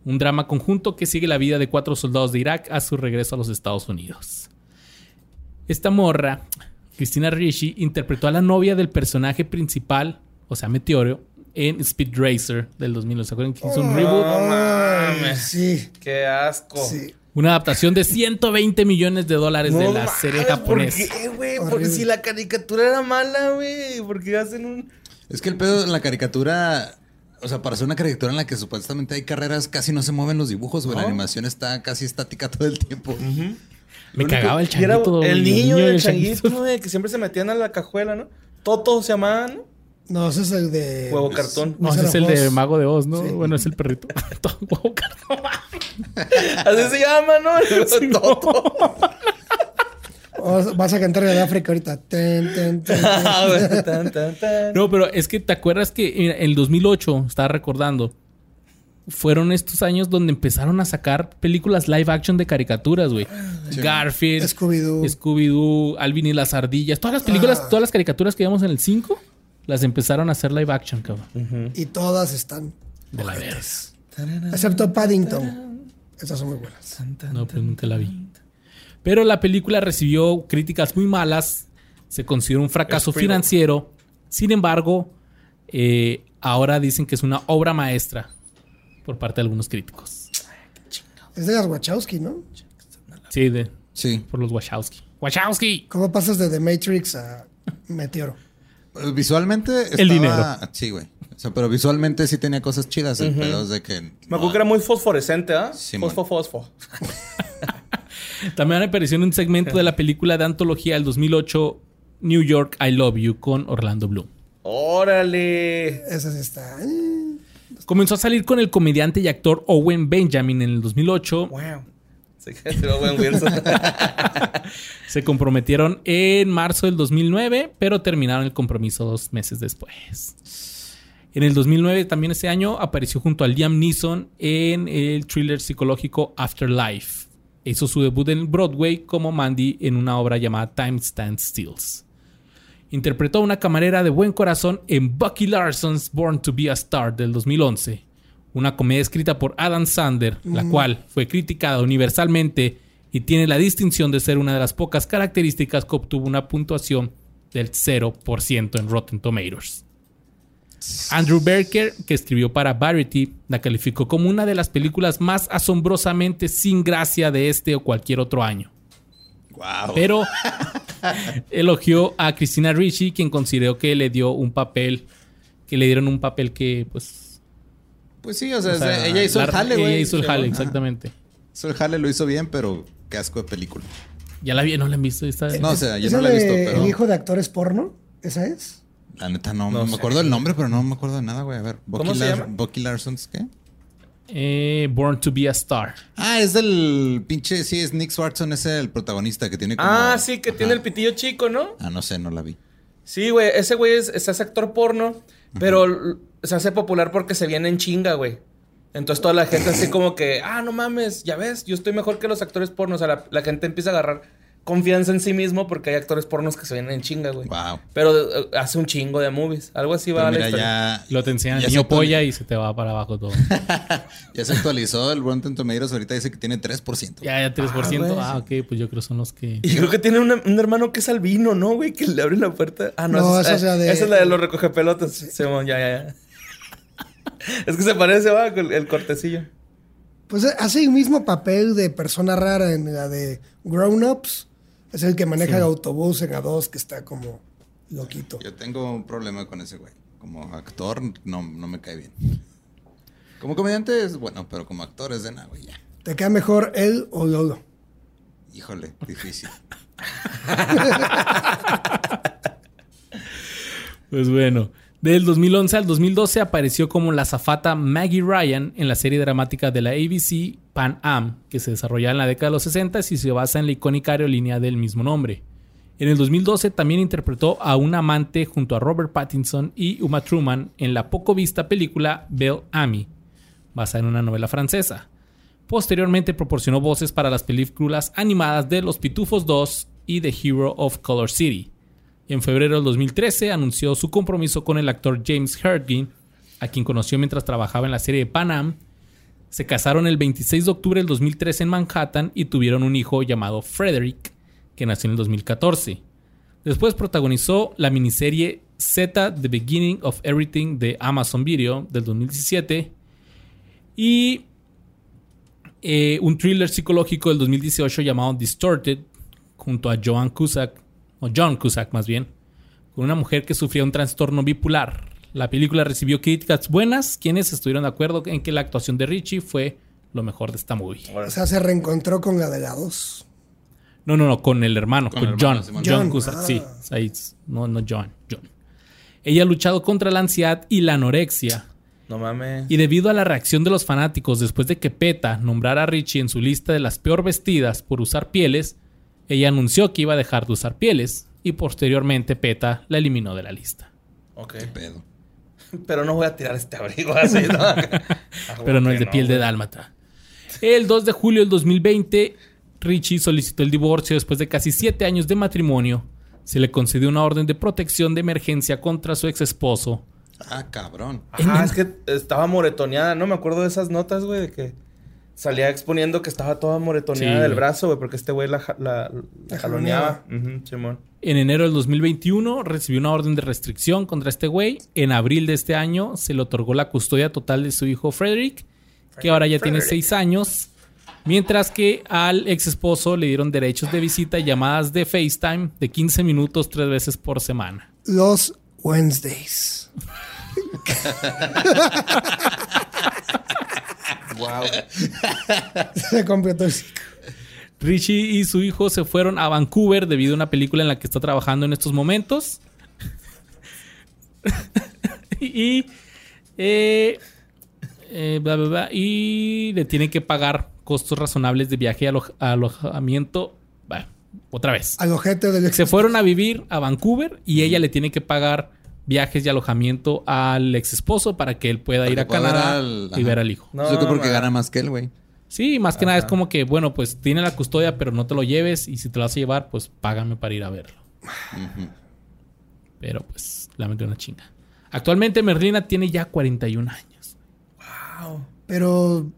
un drama conjunto que sigue la vida de cuatro soldados de Irak a su regreso a los Estados Unidos. Esta morra, Cristina Ricci, interpretó a la novia del personaje principal, o sea, Meteoro, en Speed Racer del 2000. ¿Se acuerdan que hizo un reboot? No mames. sí, Qué asco. sí. Una adaptación de 120 millones de dólares de la serie japonesa. ¿Por qué, güey? Porque si la caricatura era mala, güey. Porque hacen un. Es que el pedo en la caricatura, o sea, para hacer una caricatura en la que supuestamente hay carreras, casi no se mueven los dibujos, güey. La animación está casi estática todo el tiempo. Me cagaba el changuito. El niño, el changuito, güey, que siempre se metían a la cajuela, ¿no? Toto se llamaba, ¿no? No, ese es el de. Huevo cartón. No, ese es el de. Mago de Oz, ¿no? Sí. Bueno, es el perrito. Huevo cartón. Así se llama, ¿no? El Toto. O vas a cantar de África ahorita. Ten, ten, ten. Ah. No, pero es que te acuerdas que en el 2008, estaba recordando, fueron estos años donde empezaron a sacar películas live action de caricaturas, güey. Garfield, Scooby-Doo. Scooby-Doo, Alvin y las ardillas. Todas las películas, Ah. todas las caricaturas que vimos en el 5, las empezaron a hacer live action, cabrón. Y todas están. De la verga. Excepto Paddington. Esas son muy buenas. No, pues nunca la vi. Pero la película recibió críticas muy malas. Se consideró un fracaso financiero. Sin embargo, eh, ahora dicen que es una obra maestra por parte de algunos críticos. Es de las Wachowski, ¿no? Sí, de, Sí. por los Wachowski. ¡Wachowski! ¿Cómo pasas de The Matrix a Meteoro? Eh, Visualmente estaba... El dinero. Sí, güey. O sea, pero visualmente sí tenía cosas chidas. El pedo es de que... Me acuerdo que era muy fosforescente, ¿ah? Sí, fosfo, fosfo. También apareció en un segmento de la película de antología del 2008, New York, I Love You, con Orlando Bloom. Órale. Esa sí está. eh. Comenzó a salir con el comediante y actor Owen Benjamin en el 2008. Wow. Se comprometieron en marzo del 2009, pero terminaron el compromiso dos meses después. En el 2009, también ese año, apareció junto a Liam Neeson en el thriller psicológico Afterlife. Hizo su debut en Broadway como Mandy en una obra llamada Time Stands Stills. Interpretó a una camarera de buen corazón en Bucky Larson's Born to be a Star del 2011, una comedia escrita por Adam Sander, la cual fue criticada universalmente y tiene la distinción de ser una de las pocas características que obtuvo una puntuación del 0% en Rotten Tomatoes. Andrew Berker, que escribió para Variety, la calificó como una de las películas más asombrosamente sin gracia de este o cualquier otro año. Wow. Pero elogió a Christina Ricci, quien consideró que le dio un papel, que le dieron un papel que, pues... Pues sí, o sea, o sea, ella hizo el jale, güey. Ella hizo el jale, Ajá. exactamente. Hizo el jale, lo hizo bien, pero qué asco de película. Ya la vi, no la han visto. Esta, No, o sea, yo ¿Esa no la he visto, pero ¿El hijo de actores porno? ¿Esa es? la neta no, No me sé. acuerdo del nombre, pero no me acuerdo de nada, güey. A ver, Bucky, ¿Cómo se Lar- llama? Bucky Larson's, ¿qué? Eh, Born to be a Star. Ah, es del pinche, sí, es Nick Swartzen, ese el protagonista que tiene como... Ah, sí, que Ajá. tiene el pitillo chico, ¿no? Ah, no sé, no la vi. Sí, güey, ese güey es, es ese actor porno, pero se hace popular porque se viene en chinga, güey. Entonces toda la gente así como que, ah, no mames, ya ves, yo estoy mejor que los actores porno. O sea, la, la gente empieza a agarrar confianza en sí mismo porque hay actores pornos que se vienen en chinga, güey. Wow. Pero eh, hace un chingo de movies. Algo así va Pero la mira, historia. ya... Lo te enseñan ya se niño actuali- polla y se te va para abajo todo. Ya se actualizó el Rotten Tomatoes, ahorita dice que tiene 3%. ya, ya 3%. güey. Ah, ok, pues yo creo que son los que... Y creo que tiene una- un hermano que es albino, ¿no, güey? Que le abre la puerta. Ah, no, No, esa, esa es la de- esa es la de los recogepelotas. Simón, ya, ya, ya. es que se parece, va, con el cortecillo. Pues eh, hace el mismo papel de persona rara en la de Grown Ups. Es el que maneja el autobús en A2, que está como loquito. Yo tengo un problema con ese güey. Como actor, no, no me cae bien. Como comediante es bueno, pero como actor es de nada, güey, ya. ¿Te queda mejor él o Lolo? Híjole, difícil. Pues bueno, del 2011 al 2012 apareció como la zafata Maggie Ryan en la serie dramática de la ABC Pan Am, que se desarrollaba en la década de los 60 y se basa en la icónica aerolínea del mismo nombre. En el 2012 también interpretó a un amante junto a Robert Pattinson y Uma Truman en la poco vista película Belle Ami, basada en una novela francesa. Posteriormente proporcionó voces para las películas animadas de Los Pitufos 2 y The Hero of Color City. En febrero del 2013 anunció su compromiso con el actor James Herdgin, a quien conoció mientras trabajaba en la serie Pan Am. Se casaron el 26 de octubre del 2013 en Manhattan y tuvieron un hijo llamado Frederick, que nació en el 2014. Después protagonizó la miniserie Z The Beginning of Everything de Amazon Video del 2017 y eh, un thriller psicológico del 2018 llamado Distorted junto a Joan Cusack, o John Cusack más bien, con una mujer que sufría un trastorno bipolar. La película recibió críticas buenas, quienes estuvieron de acuerdo en que la actuación de Richie fue lo mejor de esta movie. O sea, se reencontró con la de la 2. No, no, no, con el hermano, Con con, el hermano, John. John John, Cusack, ah. sí. Ahí, no, no John, John. Ella ha luchado contra la ansiedad y la anorexia. No mames. Y debido a la reacción de los fanáticos después de que PETA nombrara a Richie en su lista de las peor vestidas por usar pieles, ella anunció que iba a dejar de usar pieles y posteriormente PETA la eliminó de la lista. Ok. Pedo. Pero no voy a tirar este abrigo así, ¿no? Ah, pero no el de piel de dálmata. El 2 de julio del 2020, Richie solicitó el divorcio después de casi 7 años de matrimonio. Se le concedió una orden de protección de emergencia contra su ex esposo. Ah, cabrón. Ajá, es que estaba moretoneada. No me acuerdo de esas notas, güey, de que salía exponiendo que estaba toda moretoneada Sí, del brazo, güey, porque este güey la, ja- la, la jaloneaba. En enero del 2021 recibió una orden de restricción contra este güey. En abril de este año se le otorgó la custodia total de su hijo Frederick, que ahora ya tiene. 6 años. Mientras que al ex esposo le dieron derechos de visita y llamadas de FaceTime de 15 minutos tres veces por semana. Los Wednesdays. Wow. Se completó el ciclo. Richie y su hijo se fueron a Vancouver debido a una película en la que está trabajando en estos momentos. y, eh, eh, bla, bla, bla, y le tienen que pagar costos razonables de viaje y alo- alojamiento. Bueno, otra vez. Al ojete del ex. Se fueron a vivir a Vancouver y ella le tiene que pagar viajes y alojamiento al ex esposo para que él pueda Para ir a Canadá al- y ver al hijo. No, Yo creo porque gana más que él, güey. Sí, más que nada es como que, bueno, pues tiene la custodia, pero no te lo lleves y si te lo vas a llevar, pues págame para ir a verlo. Pero pues, la metió una chinga. Actualmente Merlina tiene ya 41 años. Wow. Pero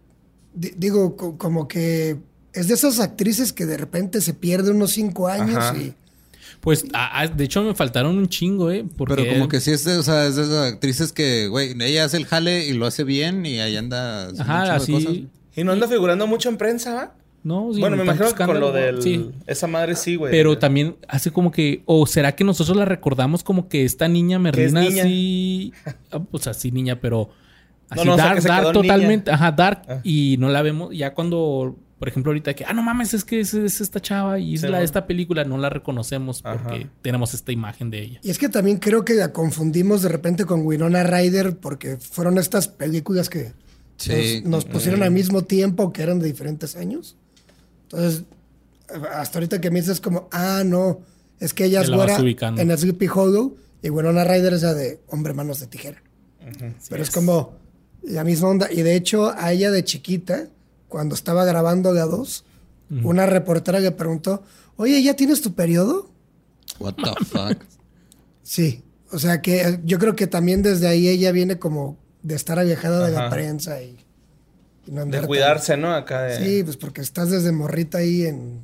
di- digo, co- como que es de esas actrices que de repente se pierde unos cinco años Ajá. y Pues, de hecho, me faltaron un chingo, ¿eh? Porque Pero como que sí es de, o sea, es de esas actrices que, güey, ella hace el jale y lo hace bien y ahí anda Ajá, de cosas. así. Y no anda figurando mucho en prensa, ¿va? No, sí, bueno, me imagino que con lo del... Sí. Esa madre sí, güey. Pero también hace como que, o será que nosotros la recordamos como que esta niña Merlina niña. sí, ah, o sea, sí niña, pero así no, o sea, dark, dark totalmente, niña. ajá, dark Ah. y no la vemos ya cuando, por ejemplo, ahorita que, ah, no mames, es que es, es esta chava y es Sí, la de esta película, no la reconocemos Ajá. porque tenemos esta imagen de ella. Y es que también creo que la confundimos de repente con Winona Ryder porque fueron estas películas que Sí. nos, nos pusieron al mismo tiempo que eran de diferentes años. Entonces, hasta ahorita que me dices como, ah, no, es que ella es güera en Sleepy Hollow y Winona Ryder es la de Hombre Manos de Tijera. Pero es como la misma onda. Y de hecho, a ella de chiquita, cuando estaba grabando la 2, una reportera le preguntó, oye, ¿ya tienes tu periodo? What the fuck. Sí, o sea que eh, yo creo que también desde ahí ella viene como de estar alejada de la prensa y, y no De tan- cuidarse, ¿no? Acá de... Sí, pues porque estás desde morrita ahí en...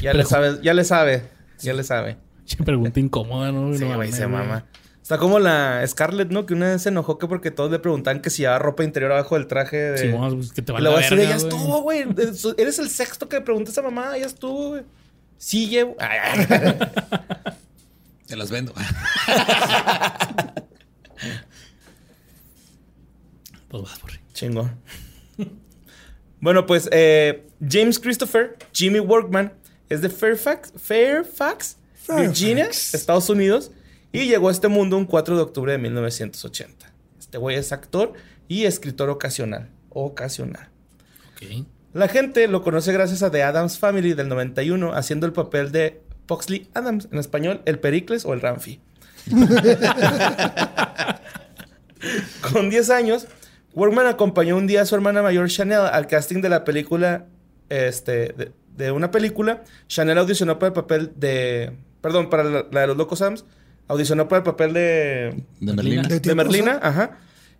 Ya le sabe, ya le sabe. Ya le sabe. Che, pregunta incómoda, ¿no? Sí, No güey, se güey. mama. Está como la Scarlett, ¿no? Que una vez se enojó que porque todos le preguntaban que si llevaba ropa interior abajo del traje de... Sí, vamos, pues, que te Y va le la voy a decir, ya estuvo, güey. Es- Eres el sexto que pregunta a esa mamá, ya estuvo, güey. Sí llevo. Te las vendo. Pues vas, Borre. Chingón. Bueno, pues eh, James Christopher, Jimmy Workman, es de Fairfax, Fairfax, Fairfax. Virginia, Estados Unidos, y llegó a este mundo un 4 de octubre de 1980. Este güey es actor y escritor ocasional. Ocasional. Ok. La gente lo conoce gracias a The Adams Family del 91, haciendo el papel de Foxley Adams, en español, el Pericles o el Ramfi. Con 10 años, Workman acompañó un día a su hermana mayor Chanel al casting de la película, este, de, de una película. Chanel audicionó para el papel de, perdón, para la, la de los Locos Adams, audicionó para el papel de, De Merlina. ¿De Merlina, ajá.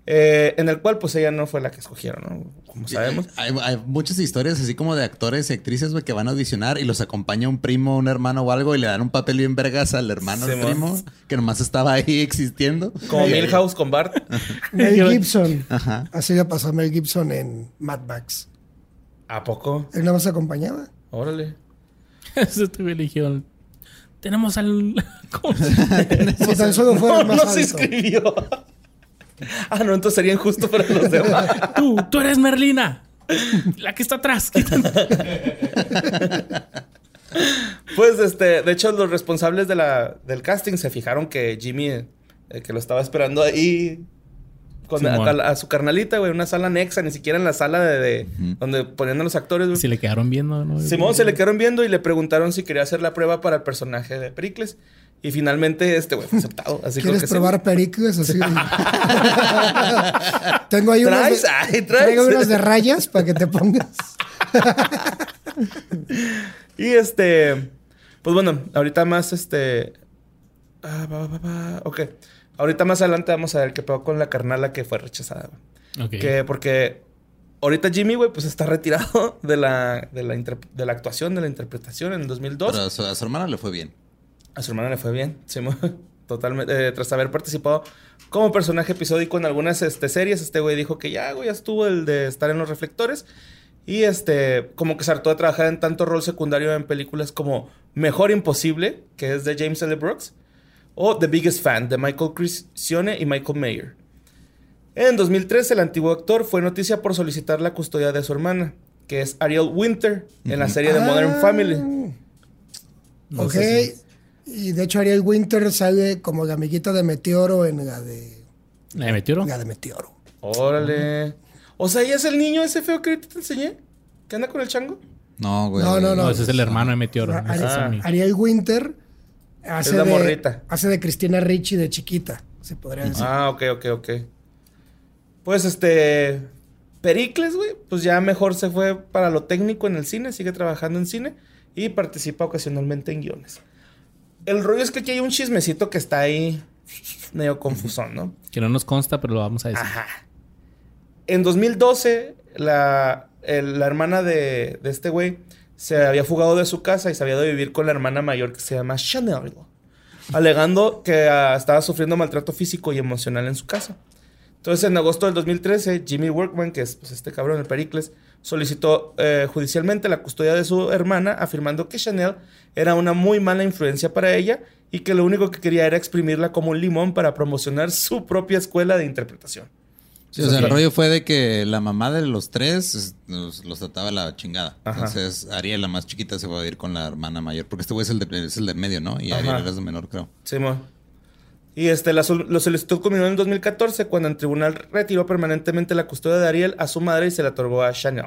Eh, en el cual, pues ella no fue la que escogieron, ¿no? Como sabemos. Hay, hay muchas historias así como de actores y actrices güey, que van a audicionar y los acompaña un primo, un hermano o algo y le dan un papel bien vergas al hermano, Simón. primo, que nomás estaba ahí existiendo. Como Milhouse con Bart. Mel Gibson. Ajá. Así le pasó a Mel Gibson en Mad Max. ¿A poco? Él nada más acompañaba. Órale. Eso te dijeron. Tenemos al. ¿Cómo Si tan solo fuera No, más no se inscribió. ah, no, entonces sería injusto para los demás. tú, tú eres Merlina. La que está atrás. Pues, este, de hecho, los responsables de la, del casting se fijaron que Jimmy, eh, que lo estaba esperando ahí con a, a- a su carnalita, güey, una sala anexa, ni siquiera en la sala de, de- donde ponían a los actores, güey. Si le quedaron viendo, ¿no? Simón se le quedaron viendo y le preguntaron si quería hacer la prueba para el personaje de Pericles. Y finalmente este güey fue aceptado. Así ¿Quieres que sí. probar pericles? Así. Tengo ahí unos ¿Traes? de, Ay, ¿traes? traigo unos de rayas para que te pongas. Y este. Pues bueno, ahorita más este. Ah, va, va, va, Ok. Ahorita más adelante vamos a ver qué pasó con la carnala que fue rechazada. güey. Ok. Que porque ahorita Jimmy, güey, pues está retirado de la, de, la de la actuación, de la interpretación en el 2002. Pero a su, a su hermana le fue bien. A su hermana le fue bien, Simón. Totalmente. eh, tras haber participado como personaje episódico en algunas este, series, este güey dijo que ya, güey, ya estuvo el de estar en los reflectores. Y este, como que se hartó de trabajar en tanto rol secundario en películas como Mejor Imposible, que es de James L. Brooks, o The Biggest Fan, de Michael Cristione y Michael Mayer. En 2013, el antiguo actor fue noticia por solicitar la custodia de su hermana, que es Ariel Winter, en la serie de Modern Ah. Family. No ok. Y de hecho Ariel Winter sale como la amiguita de Meteoro en la de, ¿La de Meteoro? la de Meteoro. Órale. O sea, ¿ella es el niño ese feo que ahorita te enseñé? ¿Que anda con el chango? No, güey. No, no, No, no. ese es el hermano de Meteoro. Ah, ah. Ariel Winter hace, Es la de, morrita. hace de Cristina Ricci de chiquita, se podría decir. Ah, ok, ok, ok. Pues este. Pericles, güey, pues ya mejor se fue para lo técnico en el cine, sigue trabajando en cine y participa ocasionalmente en guiones. El rollo es que aquí hay un chismecito que está ahí medio confusón, ¿no? Que no nos consta, pero lo vamos a decir. Ajá. En 2012, la, el- la hermana de, de este güey se había fugado de su casa y se había ido a vivir con la hermana mayor que se llama Chanel. Alegando que ah, estaba sufriendo maltrato físico y emocional en su casa. Entonces, en agosto del 2013, Jimmy Workman, que es pues, este cabrón, el Pericles, solicitó eh, judicialmente la custodia de su hermana, afirmando que Chanel era una muy mala influencia para ella y que lo único que quería era exprimirla como un limón para promocionar su propia escuela de interpretación. Sí, o sea, el rollo fue de que la mamá de los tres es- los, los trataba la chingada. Ajá. Entonces, Ariel, la más chiquita, se va a ir con la hermana mayor. Porque este güey es el de, es el de medio, ¿no? Y Ariel era el menor, creo. Simón. Y este, la, sol- la solicitud culminó en el 2014 cuando el tribunal retiró permanentemente la custodia de Ariel a su madre y se la otorgó a Chanel.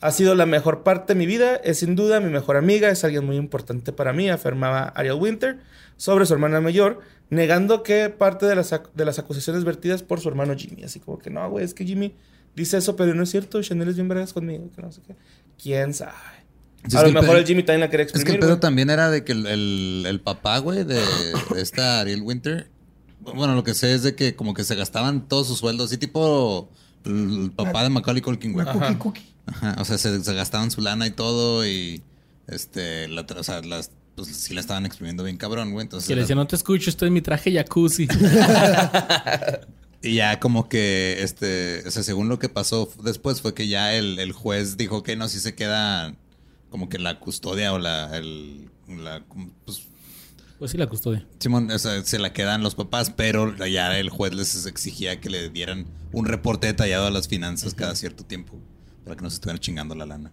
Ha sido la mejor parte de mi vida, es sin duda mi mejor amiga, es alguien muy importante para mí, afirmaba Ariel Winter sobre su hermana mayor, negando que parte de las, de las acusaciones vertidas por su hermano Jimmy. Así como que no, güey, es que Jimmy dice eso, pero no es cierto, Chanel es bien vergas conmigo, que no sé qué. ¿Quién sabe? A lo el mejor pedo- el Jimmy también la quería Es que exprimir, el pedo güey. también era de que el, el- el papá, güey, de, de esta Ariel Winter. Bueno, lo que sé es de que como que se gastaban todos sus sueldos. Así tipo el papá de Macaulay Culkin, güey. Cookie. Ajá, o sea, se, se gastaban su lana y todo y este, la, o sea, las, pues sí la estaban exprimiendo bien cabrón, güey. Entonces, Que le decía, no te escucho, estoy en mi traje jacuzzi. y ya como que, este, o sea, según lo que pasó después fue que ya el, el juez dijo que no, si se queda como que la custodia o la, el, la, pues, Pues sí, la custodia. Simón, o sea, se la quedan los papás, pero ya el juez les exigía que le dieran un reporte detallado a las finanzas cada cierto tiempo para que no se estuvieran chingando la lana.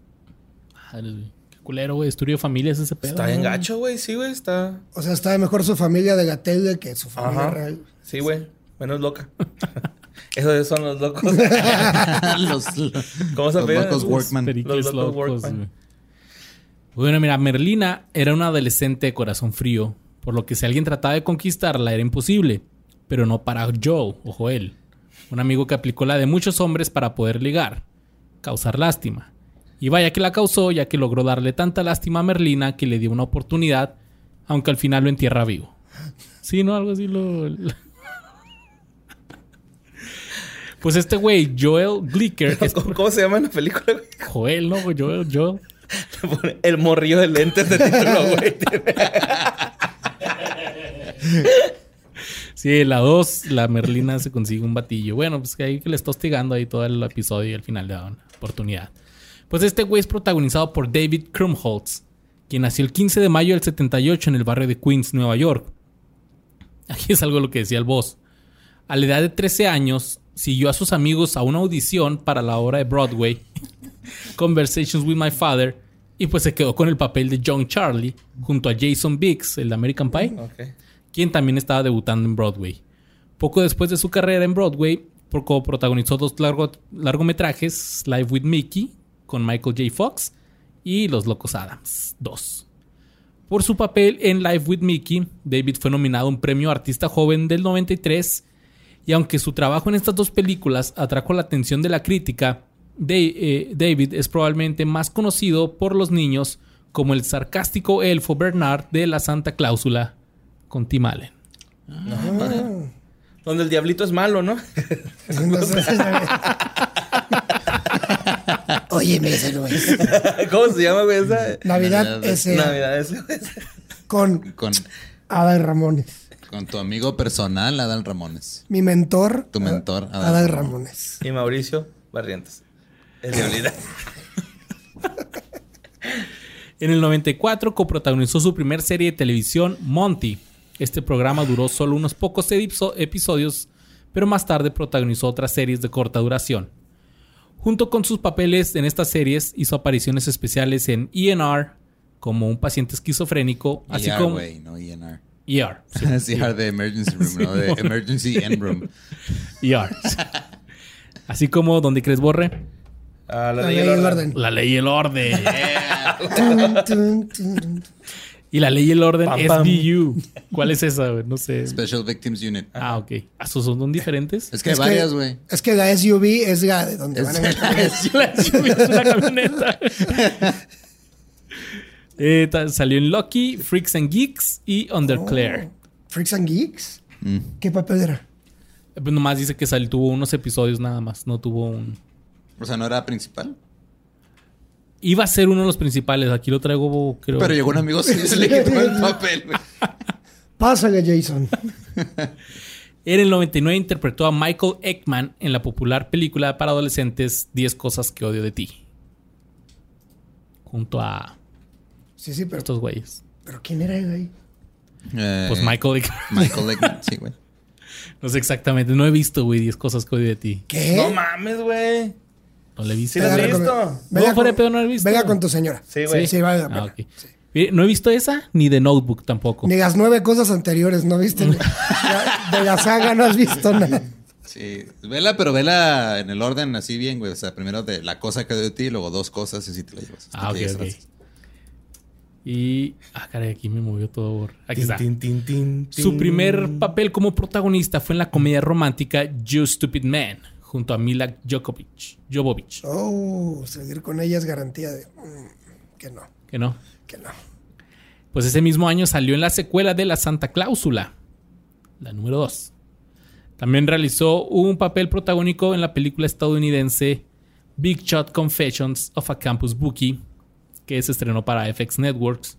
Madre, culero, güey. Estudio de familia es ese pedo. Está bien ¿no? gacho, güey, sí, güey, está... O sea, está mejor su familia de Gatel que su familia Ajá. real. Sí, güey. Menos loca. Esos son los locos. los, ¿Cómo se los locos Workman. Los locos locos, Workman. Bueno, mira, Merlina era una adolescente de corazón frío, por lo que si alguien trataba de conquistarla era imposible, pero no para Joel o Joel, un amigo que aplicó la de muchos hombres para poder ligar, causar lástima. Y vaya que la causó, ya que logró darle tanta lástima a Merlina que le dio una oportunidad, aunque al final lo entierra vivo. Sí, ¿no? Algo así lo... Pues este güey, Joel Glicker, es- ¿Cómo, se llama en la película, güey? Joel, ¿no? Joel, Joel. El morrillo de lentes de título, güey. Sí, la 2, la Merlina se consigue un batillo. Bueno, pues que ahí que le está hostigando ahí todo el episodio y al final le da una oportunidad. Pues este güey es protagonizado por David Krumholtz, quien nació el 15 de mayo del 78 en el barrio de Queens, Nueva York. Aquí es algo de lo que decía el boss. A la edad de 13 años, siguió a sus amigos a una audición para la obra de Broadway, Conversations with My Father, y pues se quedó con el papel de John Charlie, junto a Jason Biggs, el de American Pie quien también estaba debutando en Broadway. Poco después de su carrera en Broadway, protagonizó dos largo- largometrajes, Live with Mickey, con Michael J. Fox, y Los Locos Adams 2. Por su papel en Live with Mickey, David fue nominado a un premio Artista Joven del 93, y aunque su trabajo en estas dos películas atrajo la atención de la crítica, eh, David es probablemente más conocido por los niños como el sarcástico elfo Bernard de la Santa Cláusula con Tim Allen. Donde el diablito es malo, ¿no? No sé si sabe. Óyeme, ese no es. ¿Cómo se llama, güey? Esa? Navidad Navidad, ese Navidad, ese, güey. con Con, Adal Ramones. con tu amigo personal, Adal Ramones. Mi mentor. Tu mentor, Adal Adal Ramones. Ramones. Y Mauricio Barrientos. El diablito. En el 94 coprotagonizó su primer serie de televisión, Monty. Este programa duró solo unos pocos episodios, pero más tarde protagonizó otras series de corta duración. Junto con sus papeles en estas series, hizo apariciones especiales en ENR, como un paciente esquizofrénico, así ER, como no ENR. ER. sí, Es ER de Emergency Room, no de Emergency End Room. ER. Así como donde crees borre, Ah, la La ley y el orden. orden. la ley y el orden. Tun, tun, tun. Y la ley y el orden Pam, pam. SVU. ¿Cuál es esa? güey? No sé. Special Victims Unit. Ah, ok. ¿Ah, ¿Esos son diferentes? Es que hay varias, güey. Es que la SUV es la de donde Es- van en el La SUV es una camioneta. Eh, salió en Lucky, Freaks and Geeks y Underclaire. Freaks and Geeks. Mm. ¿Qué papel era? Eh, pues nomás dice que salió, tuvo unos episodios nada más. No tuvo un. O sea, no era principal. Iba a ser uno de los principales. Aquí lo traigo, creo. Pero llegó un amigo y se le quitó el papel, güey. Pásale, Jason. En el 99 interpretó a Michael Ekman en la popular película para adolescentes 10 cosas que odio de ti. Junto a Sí, sí, pero, estos güeyes. pero ¿quién era, güey? Eh, Pues Michael Ekman. Michael Ekman, sí, güey. No sé exactamente. No he visto, güey, 10 cosas que odio de ti. ¿Qué? No mames, güey. No le he visto. Sí, la has visto? No, fuera con- de pedo, no lo he visto. Venga con tu señora. Sí, güey. Sí, vale la Ah, No he visto esa ni de Notebook tampoco. Ni las nueve cosas anteriores, ¿no viste? de, la saga no has visto nada. Sí, vela, pero vela en el orden así bien, güey. O sea, primero de la cosa que de ti, luego dos cosas y así te la llevas. Ah, ok, ok. Y. Ah, caray, aquí me movió todo. Aquí está. Tin, tin, tin, tin, Su primer papel como protagonista fue en la comedia romántica You Stupid Man, junto a Mila Djokovic. Jovovich. Oh, seguir con ella es garantía de mm, que no, Que no. que no. Pues ese mismo año salió en la secuela de La Santa Cláusula, la número 2. También realizó un papel protagónico en la película estadounidense Big Shot Confessions of a Campus Bookie, que se estrenó para FX Networks.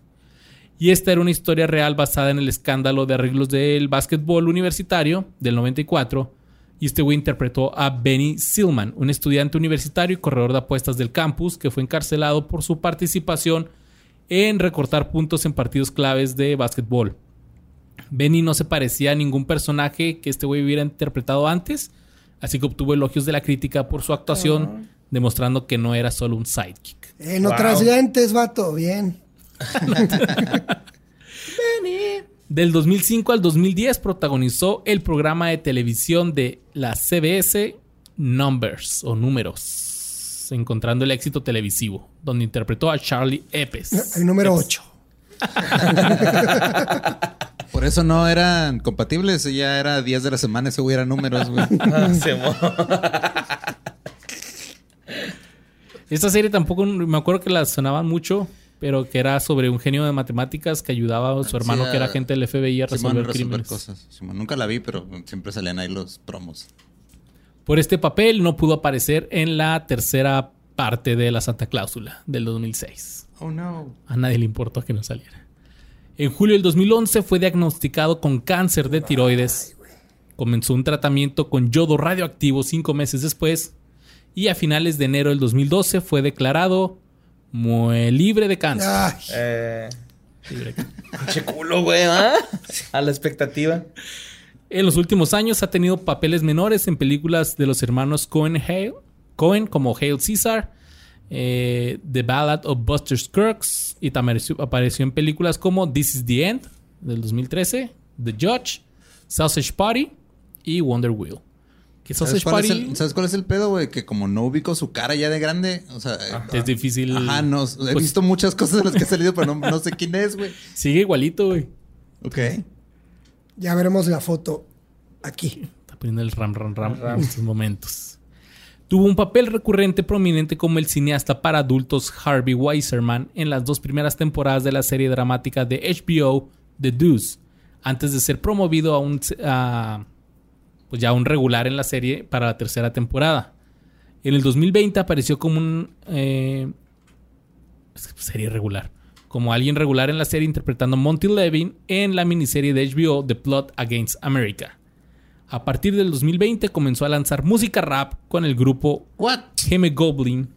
Y esta era una historia real basada en el escándalo de arreglos del básquetbol universitario del 94. Y este güey interpretó a Benny Silman, un estudiante universitario y corredor de apuestas del campus que fue encarcelado por su participación en recortar puntos en partidos claves de básquetbol. Benny no se parecía a ningún personaje que este güey hubiera interpretado antes, así que obtuvo elogios de la crítica por su actuación, demostrando que no era solo un sidekick. Eh, no Wow. traes lentes, vato, bien. Del 2005 al 2010 protagonizó el programa de televisión de la CBS Numbers o Números, encontrando el éxito televisivo, donde interpretó a Charlie Epes. El número Epes. 8. Por eso no eran compatibles. Ya era días de la semana, ese güey era números, güey. Ah, Esta serie tampoco me acuerdo que la sonaban mucho, pero que era sobre un genio de matemáticas que ayudaba a su hermano, Sí, que era agente del FBI, a Simón, resolver crímenes. cosas. Simón, nunca la vi, pero siempre salían ahí los promos. Por este papel no pudo aparecer en la tercera parte de la Santa Cláusula del 2006. Oh, no. A nadie le importó que no saliera. En julio del 2011 fue diagnosticado con cáncer de tiroides. Comenzó un tratamiento con yodo radioactivo cinco meses después. Y a finales de enero del 2012 fue declarado mue- libre de cáncer. Ay, Eh, Libre. pinche culo, güey, ¿ah? A la expectativa. En los últimos años ha tenido papeles menores en películas de los hermanos Cohen Hale, Cohen como Hale Caesar, eh, The Ballad of Buster Scruggs y también apareció en películas como This is the End del 2013, The Judge, Sausage Party y Wonder Wheel. Que ¿Sabes cuál, es el, ¿Sabes cuál es el pedo, güey? Que como no ubico su cara ya de grande, o sea... eh, es difícil. Ajá, no. He Pues- visto muchas cosas de las que ha salido, pero no, no sé quién es, güey. Sigue igualito, güey. Ok. ya veremos la foto aquí. Está poniendo el ram, ram, ram, en estos momentos. Tuvo un papel recurrente prominente como el cineasta para adultos Harvey Weiserman en las dos primeras temporadas de la serie dramática de HBO The Deuce, antes de ser promovido a un, a, pues ya un regular en la serie para la tercera temporada. En el 2020 apareció como un eh, serie regular, como alguien regular en la serie interpretando a Monty Levin en la miniserie de HBO The Plot Against America. A partir del 2020 comenzó a lanzar música rap con el grupo What? Geme Goblin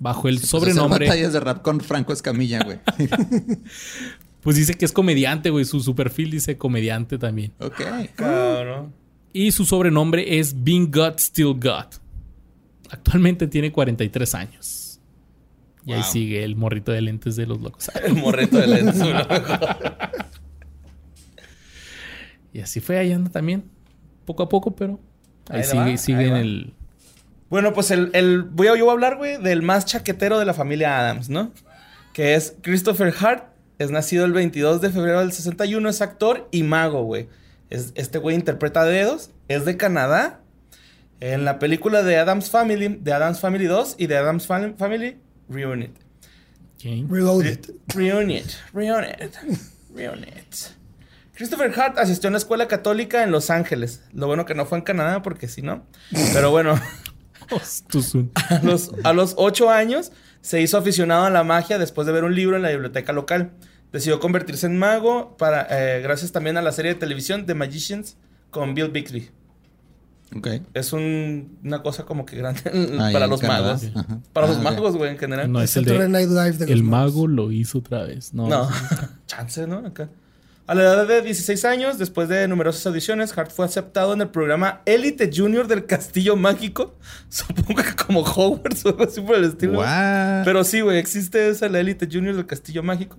bajo el Pues sobrenombre. batallas de rap con Franco Escamilla, güey. Pues dice que es comediante, güey. Su, su perfil dice comediante también. ok. Cabrón. Y su sobrenombre es Being God Still God. Actualmente tiene 43 años. Y ahí sigue el morrito de lentes de los locos. El morrito de lentes. ¿no? Y así fue, ahí anda también. Poco a poco, pero ahí, Ahí sigue, va, sigue ahí en va. el. Bueno, pues el, el voy a, yo voy a hablar, güey, del más chaquetero de la familia Adams, ¿no? Que es Christopher Hart. Es nacido el 22 de febrero del 61. Es actor y mago, güey. Es, este güey interpreta dedos. Es de Canadá. En la película de Adams Family, de Adams Family 2 y de Adams Fam- Family Reunit. Ok. Reloaded. Reunit. Reunit. Reunit. Christopher Hart asistió a una escuela católica en Los Ángeles. Lo bueno que no fue en Canadá, porque si no. Pero bueno. A los, a los ocho años se hizo aficionado a la magia después de ver un libro en la biblioteca local. Decidió convertirse en mago para, eh, gracias también a la serie de televisión The Magicians con Bill Bixby. Ok. Es un- una cosa como que grande Ahí para los Canadá. magos. Ajá. Para Ah, los magos, güey, en general. No, El es el de... Night Live de los El mago lo hizo otra vez. No. No, chance, ¿no? Acá. A la edad de 16 años, después de numerosas audiciones, Hart fue aceptado en el programa Élite Junior del Castillo Mágico. Supongo que como Hogwarts o algo así por el estilo. What? Pero sí, güey, existe esa, la Élite Junior del Castillo Mágico.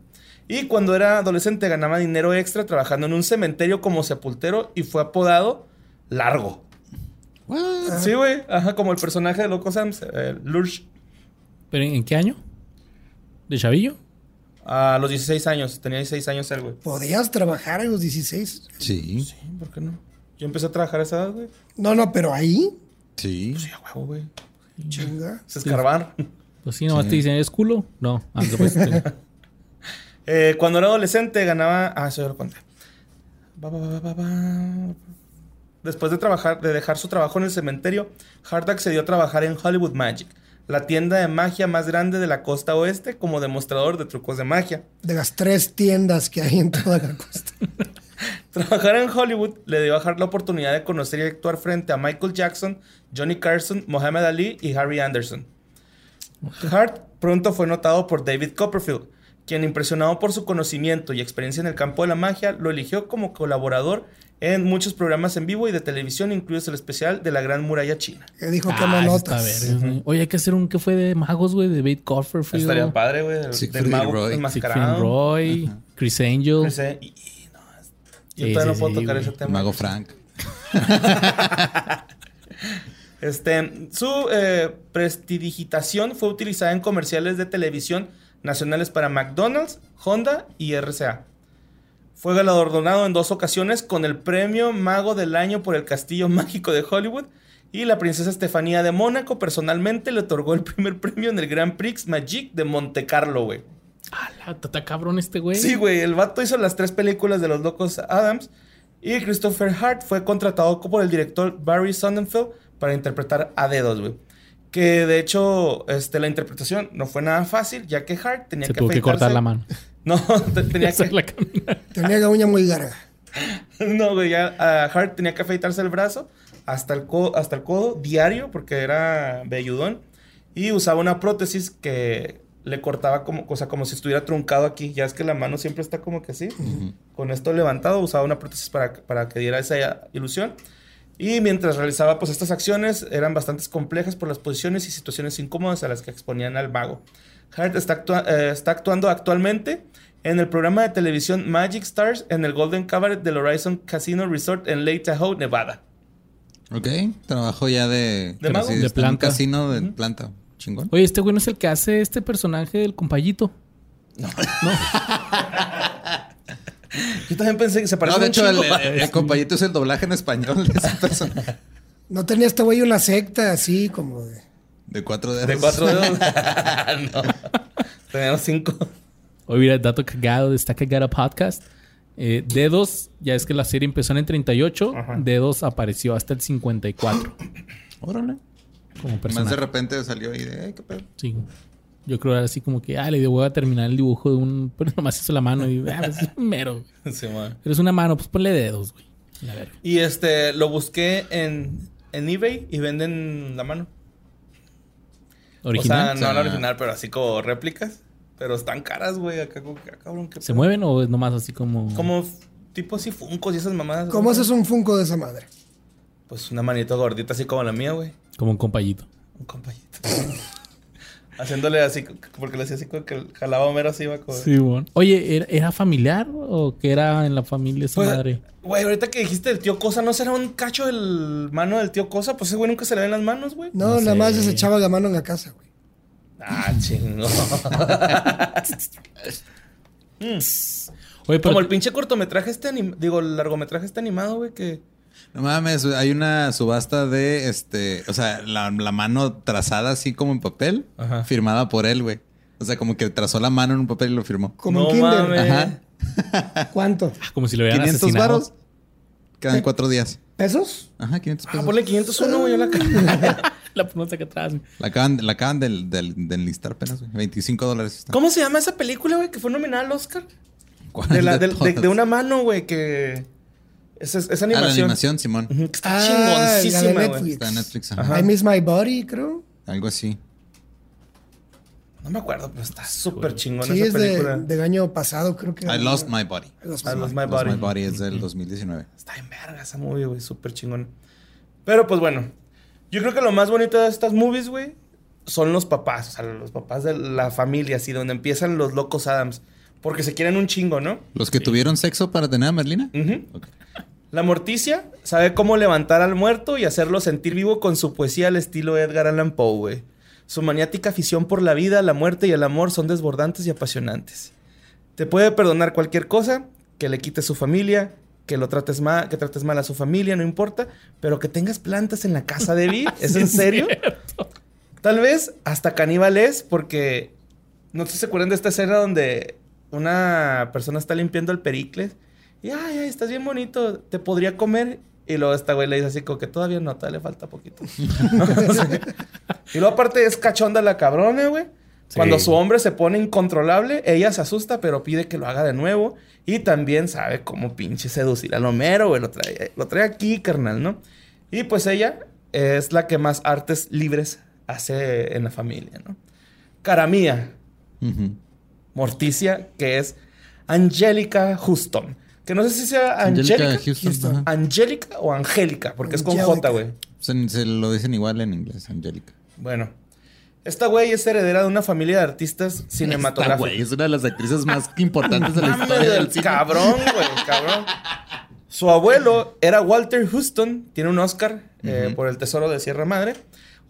Y cuando era adolescente ganaba dinero extra trabajando en un cementerio como sepultero y fue apodado Largo. What? Sí, güey. Ajá, como el personaje de Loco Sam's, eh, Lurch. ¿Pero en qué año? ¿De Chavillo? A los 16 años. Tenía 16 años él, güey. ¿Podías trabajar a los 16? Sí. Sí, ¿por qué no? Yo empecé a trabajar a esa edad, güey. No, no, pero ahí, Sí. Sí, a huevo, güey. chinga. Se escarbar. Pues sí, nomás te dicen, ¿es culo? No. Ah, pues, Eh, cuando era adolescente ganaba. Ah, eso ya lo conté. Después de trabajar, de dejar su trabajo en el cementerio, Hart accedió a trabajar en Hollywood Magic, la tienda de magia más grande de la costa oeste, como demostrador de trucos de magia. De las tres tiendas que hay en toda la costa. Trabajar en Hollywood le dio a Hart la oportunidad de conocer y actuar frente a Michael Jackson, Johnny Carson, Muhammad Ali y Harry Anderson. Hart pronto fue notado por David Copperfield, quien impresionado por su conocimiento y experiencia en el campo de la magia, lo eligió como colaborador en muchos programas en vivo y de televisión, incluido el especial de la Gran Muralla China. Que dijo que Ah, eso notas. está verga, güey. Oye, hay que hacer un que fue de magos, güey, de David Cofferfield. Estaría padre, güey, del, del mago Roy. Enmascarado. Roy, Chris Angel. Ese- y- y no, yo Sí, todavía sí, no puedo sí, tocar ese tema. Mago Frank. Este, su eh, prestidigitación fue utilizada en comerciales de televisión nacionales para McDonald's, Honda y RCA. Fue galardonado en dos ocasiones con el premio Mago del Año por el Castillo Mágico de Hollywood y la princesa Estefanía de Mónaco personalmente le otorgó el primer premio en el Grand Prix Magic de Monte Carlo, güey. Ah, la tata cabrón este güey. Sí, güey, el vato hizo las tres películas de los locos Adams y Christopher Hart fue contratado por el director Barry Sonnenfeld para interpretar a dedos, güey. Que de hecho, este, la interpretación no fue nada fácil, ya que Hart tenía Se que tuvo que cortar la mano. No, te- tenía que... la. Tenía la uña muy larga. No, güey, ya ah, Hart tenía que afeitarse el brazo hasta el, codo, hasta el codo diario porque era velludón y usaba una prótesis que le cortaba como, o sea, como si estuviera truncado aquí. Ya es que la mano siempre está como que así. Con esto levantado, usaba una prótesis para, para que diera esa ilusión. Y mientras realizaba pues estas acciones eran bastante complejas por las posiciones y situaciones incómodas a las que exponían al mago. Hart está, actua- eh, está actuando actualmente en el programa de televisión Magic Stars en el Golden Cabaret del Horizon Casino Resort en Lake Tahoe, Nevada. Ok. Trabajo ya de... ¿De mago? De en un planta. casino de planta. Chingón. Oye, este güey no es el que hace este personaje del compayito. Yo también pensé que se parecía No, de un hecho, el, chingo. el, el compañito es el doblaje en español de esa persona. No tenía este güey una secta así como de... De cuatro dedos. De cuatro dedos. no. Teníamos cinco. Hoy mira, dato cagado de Está Cagada Podcast. Eh, Dedos, ya es que la serie empezó en el 38. Ajá. Dedos apareció hasta el 54 Órale. como Más de personaje. repente salió ahí de... "Ay, qué pedo". Sí. Yo creo era así como que, ah, le voy a terminar el dibujo de un. Pero nomás hizo la mano y, ah, pues, es un mero. Sí, man. Pero es una mano, pues ponle dedos, güey. Y este, lo busqué en, en eBay y venden la mano. Original. O sea, no la O sea, original, pero así como réplicas. Pero están caras, güey. Acá, que, ah, cabrón, qué ¿Se pedo. mueven o es nomás así como.? Como tipo así funcos y esas mamadas. ¿Cómo güey? haces un funko de esa madre? Pues una manito gordita así como la mía, güey. Como un compayito. Un compañito. Haciéndole así, porque le hacía así como que jalaba a Homero así, iba como... Sí, bueno. Oye, ¿era, era familiar o que era en la familia esa Pues, madre? Güey, ahorita que dijiste el tío Cosa, ¿no será un cacho del mano del tío Cosa? Pues ese güey nunca se le ven las manos, güey. No, No nada más se echaba la mano en la casa, güey. Ah, chingo. Oye, pero. Como el pinche cortometraje este anim- digo, el largometraje este animado, güey, que... No mames, hay una subasta de este, o sea, la, la mano trazada así como en papel, Ajá. firmada por él, güey. O sea, como que trazó la mano en un papel y lo firmó. Como No en Kinder. mames. Ajá. ¿Cuánto? Como si lo hubieran 500 asesinado. varos. Quedan cuatro días. ¿Pesos? Ajá, 500 Ah, pesos. ponle 501, güey, a la cara. La ponemos acá atrás. güey. La acaban, la acaban del, del, de enlistar apenas, güey. 25 dólares está. ¿Cómo se llama esa película, güey? Que fue nominada al Oscar. ¿Cuál De, la- de- de- de una mano, güey, que... Es, es, es Ah, la animación. animación, Simón. Que Está Ah, la de chingoncísima. Netflix. Está en Netflix. ajá. Ajá. I Miss My Body, creo. Algo así. No me acuerdo, pero está súper chingona Sí, esa es de, película. del año pasado, creo que. I Lost My Body. I Lost I My Body. My Lost Body. My Body es del 2019. Está en verga esa movie, güey. Súper chingona. Pero pues bueno. Yo creo que lo más bonito de estas movies, güey, son los papás. O sea, los papás de la familia, así, donde empiezan los locos Adams. Porque se quieren un chingo, ¿no? ¿Los que tuvieron sexo para tener a Merlina? Ujú. Ok. La Morticia sabe cómo levantar al muerto y hacerlo sentir vivo con su poesía al estilo Edgar Allan Poe, güey. Su maniática afición por la vida, la muerte y el amor son desbordantes y apasionantes. Te puede perdonar cualquier cosa, que le quites su familia, que lo trates mal, que trates mal a su familia, no importa, pero que tengas plantas en la casa de Bill, ¿es en serio? Tal vez hasta caníbales, porque no sé si se acuerdan de esta escena donde una persona está limpiando el Pericles y ay, ay, estás bien bonito, te podría comer. Y luego esta güey le dice así como que todavía no, todavía le falta poquito. y luego aparte es cachonda la cabrona, güey. Cuando su hombre se pone incontrolable, ella se asusta, pero pide que lo haga de nuevo. Y también sabe cómo pinche seducir al Homero, güey. Lo trae, lo trae aquí, carnal, ¿no? Y pues ella es la que más artes libres hace en la familia, ¿no? Cara mía, Ujú. Morticia, que es Angélica Houston. Que no sé si sea Angélica Angélica, Houston, o Angélica, porque es con. J, güey. Se, se lo dicen igual en inglés, Angélica. Bueno, esta güey es heredera de una familia de artistas Esta, cinematográficos. güey, es una de las actrices más importantes de la historia del el cine. cabrón, güey, cabrón. Su abuelo era Walter Houston, tiene un Oscar eh, por El Tesoro de Sierra Madre.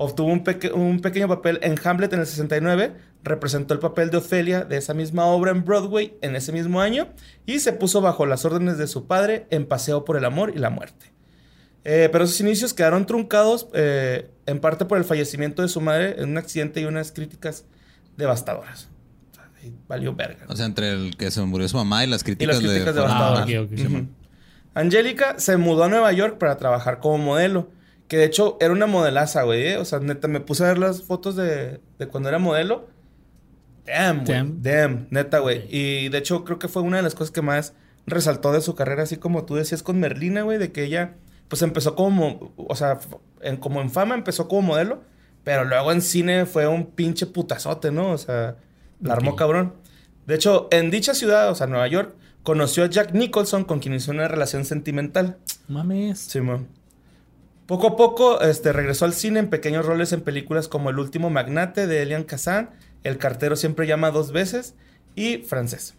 Obtuvo un, peque- un pequeño papel en Hamlet en el 69. Representó el papel de Ofelia de esa misma obra en Broadway en ese mismo año. Y se puso bajo las órdenes de su padre en Paseo por el Amor y la Muerte. Eh, pero sus inicios quedaron truncados eh, en parte por el fallecimiento de su madre en un accidente y unas críticas devastadoras. O sea, ahí valió verga. O sea, entre el que se murió su mamá y las Y críticas, las críticas fueron devastadoras. Ah, ok, ok. Ujú. Angélica se mudó a Nueva York para trabajar como modelo. Que de hecho era una modelaza, güey. ¿eh? O sea, neta, me puse a ver las fotos de, de cuando era modelo. Damn, güey. Damn. Damn, neta, güey. Y de hecho creo que fue una de las cosas que más resaltó de su carrera, así como tú decías con Merlina, güey, de que ella, pues empezó como, o sea, en, como en fama empezó como modelo, pero luego en cine fue un pinche putazote, ¿no? O sea, la armó cabrón. De hecho, en dicha ciudad, o sea, Nueva York, conoció a Jack Nicholson, con quien hizo una relación sentimental. Mames. Simón. Poco a poco este, regresó al cine en pequeños roles en películas como El último magnate de Elian Kazan, El cartero siempre llama dos veces y Francés.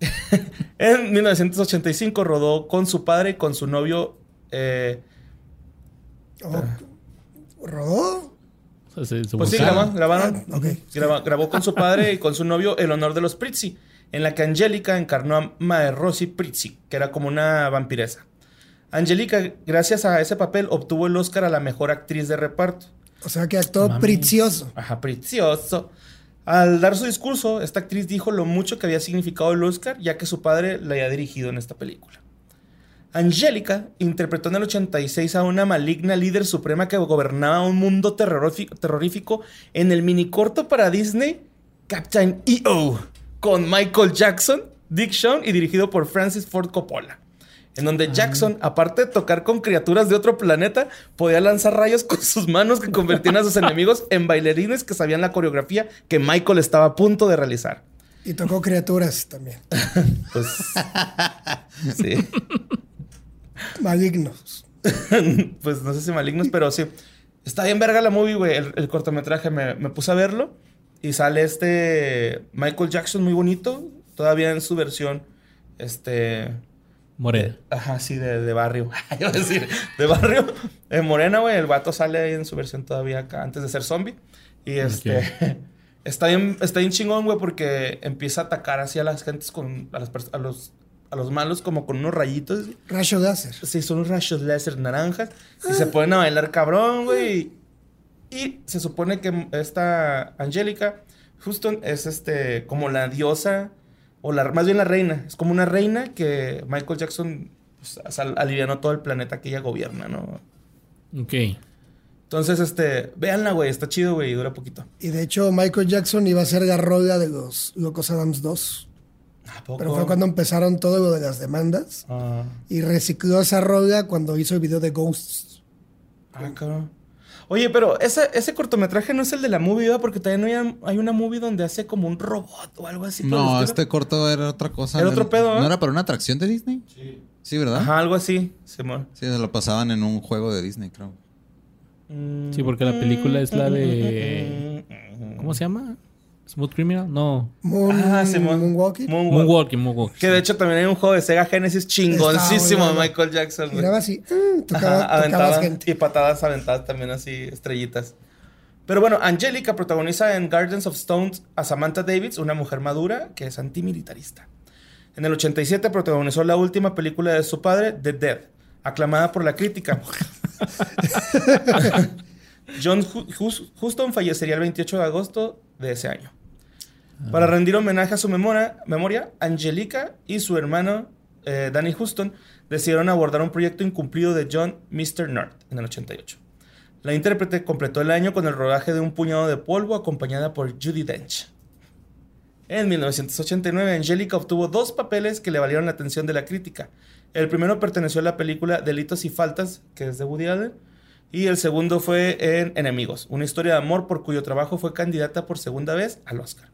en 1985 rodó con su padre y con su novio. eh, Oh, ¿Rodó? Pues sí, grabó- grabaron. Ah, ok. Graba- grabó con su padre y con su novio El honor de los Prizzi, en la que Angélica encarnó a Mae Rossi Prizzi, que era como una vampiresa. Angélica, gracias a ese papel, obtuvo el Oscar a la mejor actriz de reparto. O sea que actuó Mami. precioso. Ajá, precioso. Al dar su discurso, esta actriz dijo lo mucho que había significado el Oscar, ya que su padre la había dirigido en esta película. Angélica interpretó en el 86 a una maligna líder suprema que gobernaba un mundo terrorífico, terrorífico en el minicorto para Disney Captain EO, con Michael Jackson, Dick Shawn y dirigido por Francis Ford Coppola. En donde Jackson, aparte de tocar con criaturas de otro planeta, podía lanzar rayos con sus manos que convertían a sus enemigos en bailarines que sabían la coreografía que Michael estaba a punto de realizar. Y tocó criaturas también. Pues. sí. Malignos. pues no sé si malignos, pero sí. Está bien verga la movie, güey. El, el cortometraje me, me puse a verlo. Y sale este Michael Jackson muy bonito. Todavía en su versión. Este. Morena. Ajá, sí, de, de barrio. Iba a decir, de barrio. En Morena, güey. El vato sale ahí en su versión todavía acá, antes de ser zombie. Y este. Está bien, está bien chingón, güey, porque empieza a atacar así a las gentes con. A, las a los, a los malos, como con unos rayitos. Rayo láser. Sí, son unos rayos láser naranjas. Y se ponen a bailar cabrón, güey. Y se supone que esta Angélica Houston es este como la diosa, o la, más bien la reina. Es como una reina que Michael Jackson pues, sal- alivianó todo el planeta que ella gobierna, ¿no? Ok. Entonces, este, véanla, güey, está chido, güey, y dura poquito. Y de hecho, Michael Jackson iba a ser Garrola de los Locos Adams 2. ¿A poco? Pero fue cuando empezaron todo lo de las demandas. Ah, Y recicló esa rola cuando hizo el video de Ghosts. ah, cabrón. Oye, pero ese, ese cortometraje no es el de la movie, ¿verdad? Porque también hay, hay una movie donde hace como un robot o algo así. No, este corto era otra cosa. Era otro pedo, ¿eh? ¿No era para una atracción de Disney? Sí. Sí, ¿verdad? Ajá, algo así. Simón. Sí, se lo pasaban en un juego de Disney, creo. Sí, porque la película es la de. ¿Cómo se llama? ¿Smooth Criminal? No. Moon, Ah. Moonwalking. Moonwalk. Moonwalking, Moonwalking. Que de hecho también hay un juego de Sega Genesis chingoncísimo de. Michael Jackson. así. mm, tocaba, Ajá, tocabas aventaban gente. y patadas aventadas también así, estrellitas. Pero bueno, Angelica protagoniza en Gardens of Stones a Samantha Davis, una mujer madura que es antimilitarista. En el 87 protagonizó la última película de su padre, The Dead, aclamada por la crítica. John Hu- Hus- Huston fallecería el 28 de agosto de ese año. Para rendir homenaje a su memoria, memoria Angelica y su hermano eh, Danny Houston decidieron abordar un proyecto incumplido de John Mr. Nerd en el 88. La intérprete completó el año con el rodaje de Un puñado de polvo acompañada por Judy Dench. En 1989, Angelica obtuvo dos papeles que le valieron la atención de la crítica. El primero perteneció a la película Delitos y Faltas, que es de Woody Allen, y el segundo fue en Enemigos, una historia de amor por cuyo trabajo fue candidata por segunda vez al Oscar.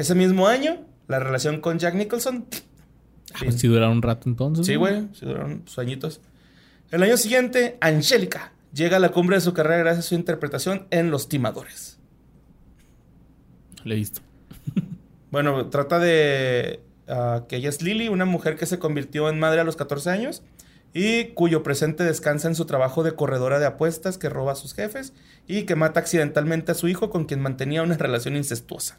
Ese mismo año, la relación con Jack Nicholson. Ah, pues sí duraron un rato entonces. Sí, güey, sí duraron sus añitos. El año siguiente, Angélica llega a la cumbre de su carrera gracias a su interpretación en Los Timadores. Le he visto. Bueno, trata de ah, que ella es Lily, una mujer que se convirtió en madre a los 14 años y cuyo presente descansa en su trabajo de corredora de apuestas que roba a sus jefes y que mata accidentalmente a su hijo con quien mantenía una relación incestuosa.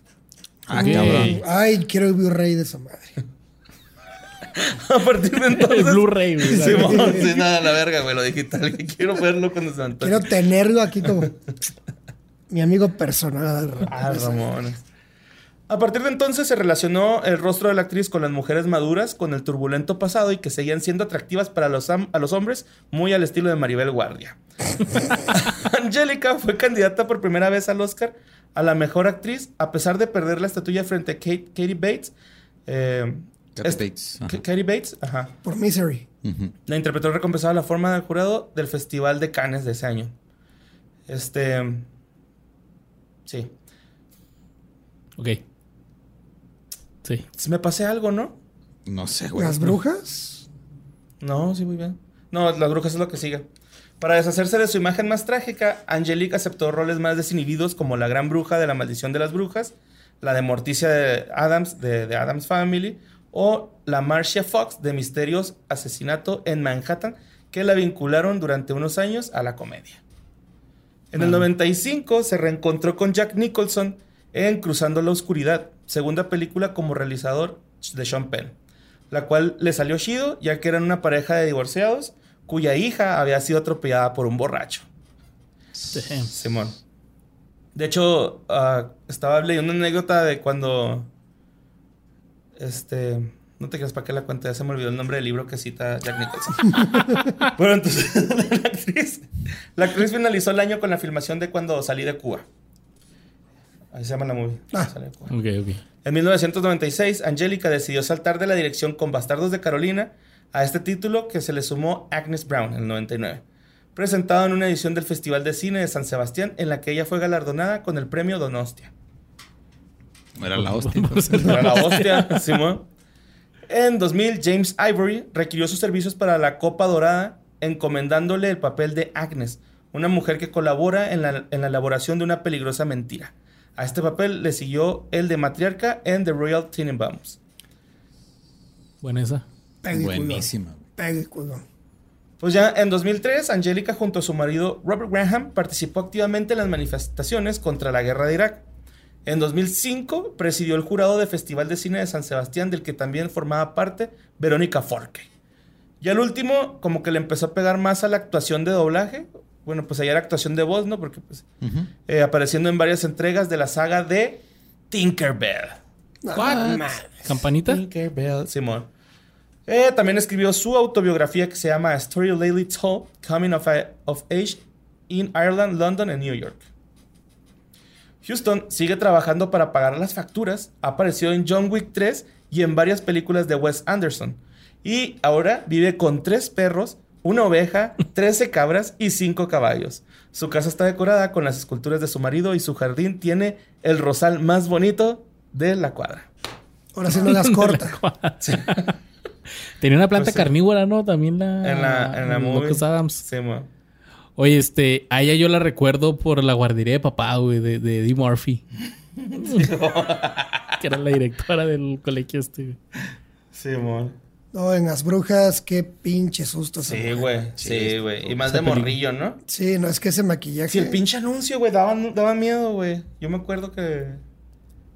Ah, Ok. cabrón. Ay, quiero el Blu-ray de esa madre. a partir de entonces... El Blu-ray, güey. Simón, sí, nada, la verga, güey, lo digital. Quiero verlo cuando se antoje. Quiero tenerlo aquí como mi amigo personal. Ah, Ramón. A partir de entonces se relacionó el rostro de la actriz con las mujeres maduras, con el turbulento pasado y que seguían siendo atractivas para los, am- a los hombres, muy al estilo de Maribel Guardia. Angélica fue candidata por primera vez al Oscar a la mejor actriz, a pesar de perder la estatuilla frente a Kate, Katie Bates. eh, Bates, ajá. Katie Bates, ajá. Por Misery. Ujú. La interpretó recompensada la forma del jurado del Festival de Cannes de ese año. Este. Sí. Ok. Sí. Si me pasé algo, ¿no? No sé, güey. Las brujas. No, sí, muy bien. No, las brujas es lo que sigue. Para deshacerse de su imagen más trágica, Angelique aceptó roles más desinhibidos como la gran bruja de la maldición de las brujas, la de Morticia de Adams, de, de Adams Family, o la Marcia Fox de Misterios Asesinato en Manhattan, que la vincularon durante unos años a la comedia. En el 95 se reencontró con Jack Nicholson en Cruzando la Oscuridad, segunda película como realizador de Sean Penn, la cual le salió chido ya que eran una pareja de divorciados cuya hija había sido atropellada por un borracho. Damn. Simón. De hecho, ah, estaba leyendo una anécdota de cuando. Este. No te creas para qué la cuenta, ya se me olvidó el nombre del libro que cita Jack Nicholson. bueno, entonces, la actriz. La actriz finalizó el año con la filmación de cuando salí de Cuba. Ahí se llama la movie. Ah. En 1996, Angélica decidió saltar de la dirección con Bastardos de Carolina a este título que se le sumó Agnes Brown en el 99, presentado en una edición del Festival de Cine de San Sebastián en la que ella fue galardonada con el premio Donostia. Era la hostia. Era la hostia, Simón. En 2000, James Ivory requirió sus servicios para la Copa Dorada, encomendándole el papel de Agnes, una mujer que colabora en la, en la elaboración de una peligrosa mentira. A este papel le siguió el de matriarca en The Royal Tenenbaums. Buena esa. Buenísima. Pues ya en 2003, Angélica junto a su marido Robert Graham participó activamente en las manifestaciones contra la guerra de Irak. En 2005 presidió el jurado del Festival de Cine de San Sebastián, del que también formaba parte Verónica Forque. Y al último, como que le empezó a pegar más a la actuación de doblaje. Bueno, pues allá era actuación de voz, ¿no? Porque pues eh, apareciendo en varias entregas de la saga de Tinkerbell. Ah, ¿Campanita? Tinkerbell, Simón. Eh, también escribió su autobiografía que se llama A Story Lately Told, Coming of, of Age in Ireland, London and New York. Houston sigue trabajando para pagar las facturas, ha aparecido en John Wick 3 y en varias películas de Wes Anderson. Y ahora vive con tres perros, una oveja, 13 cabras y 5 caballos. Su casa está decorada con las esculturas de su marido y su jardín tiene el rosal más bonito de la cuadra. Ahora sí no las corta. Tenía una planta Pues sí. carnívora, ¿no? También la. En la, en la movie. Locos Adams. Sí, mo. Oye, este, a ella yo la recuerdo por la guardería de papá, güey, de, de Eddie Murphy. que era la directora del colegio este. Sí, mo. No, en las brujas, qué pinche susto. Sí, güey. Sí, güey. Y más de peli- morrillo, ¿no? Sí, no, es que ese maquillaje. Sí, el pinche anuncio, güey, daba, daba miedo, güey. Yo me acuerdo que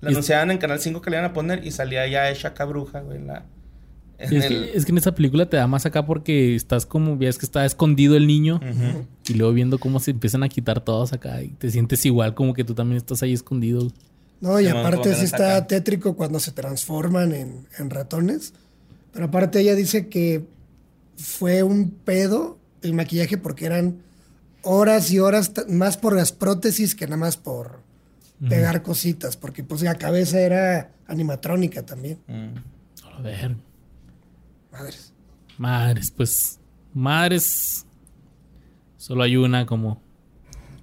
la anunciaban en Canal 5 que le iban a poner y salía ya esa cabruja, güey, en la... en Es, el- que, es que en esa película te da más acá porque estás como, ves que está escondido el niño y luego viendo cómo se empiezan a quitar todos acá y te sientes igual como que tú también estás ahí escondido. No, y aparte sí está tétrico cuando se transforman en, en ratones. Pero aparte ella dice que fue un pedo el maquillaje porque eran horas y horas más por las prótesis que nada más por pegar cositas. Porque pues la cabeza era animatrónica también. Mm. A ver, Madres. madres, pues, madres. Solo hay una como.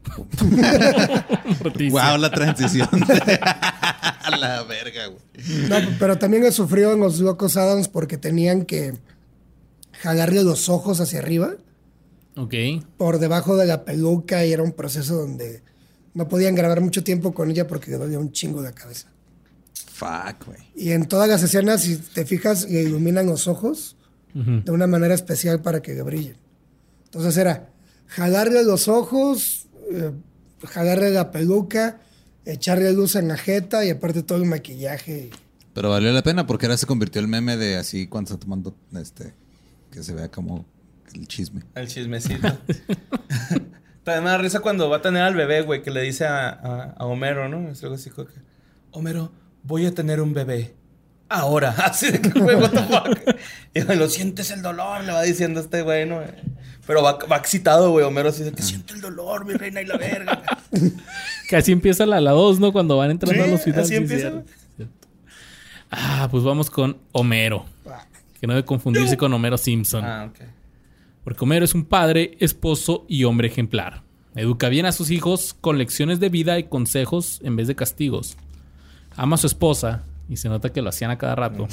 Wow, la transición. A la verga, güey. No, pero también he sufrido en los Locos Adams porque tenían que jalarle los ojos hacia arriba. Ok. por debajo de la peluca y era un proceso donde no podían grabar mucho tiempo con ella porque le dolía un chingo de cabeza. Fuck, güey. Y en todas las escenas, si te fijas, le iluminan los ojos de una manera especial para que le brillen. Entonces era jalarle los ojos, eh, jalarle la peluca, echarle luz en la jeta y aparte todo el maquillaje. Pero valió la pena porque ahora se convirtió el meme de así cuando está tomando este. Que se vea como el chisme. El chismecito. También me da risa cuando va a tener al bebé, güey, que le dice a, a- a Homero, ¿no? Es algo así como que... Homero, voy a tener un bebé. Ahora. Así de que, güey, what the fuck. Y güey, lo sientes el dolor, le va diciendo este güey, ¿no? Pero va, va excitado, güey. Homero así de que siento el dolor, mi reina y la verga. Que así empieza la 2, ¿no? Cuando van entrando Sí, al hospital. así sí, empieza, cierto, cierto. Ah, pues vamos con Homero. Que no debe confundirse con Homero Simpson. ah, ok. Porque Homero es un padre, esposo y hombre ejemplar. Educa bien a sus hijos con lecciones de vida y consejos en vez de castigos. Ama a su esposa y se nota que lo hacían a cada rato.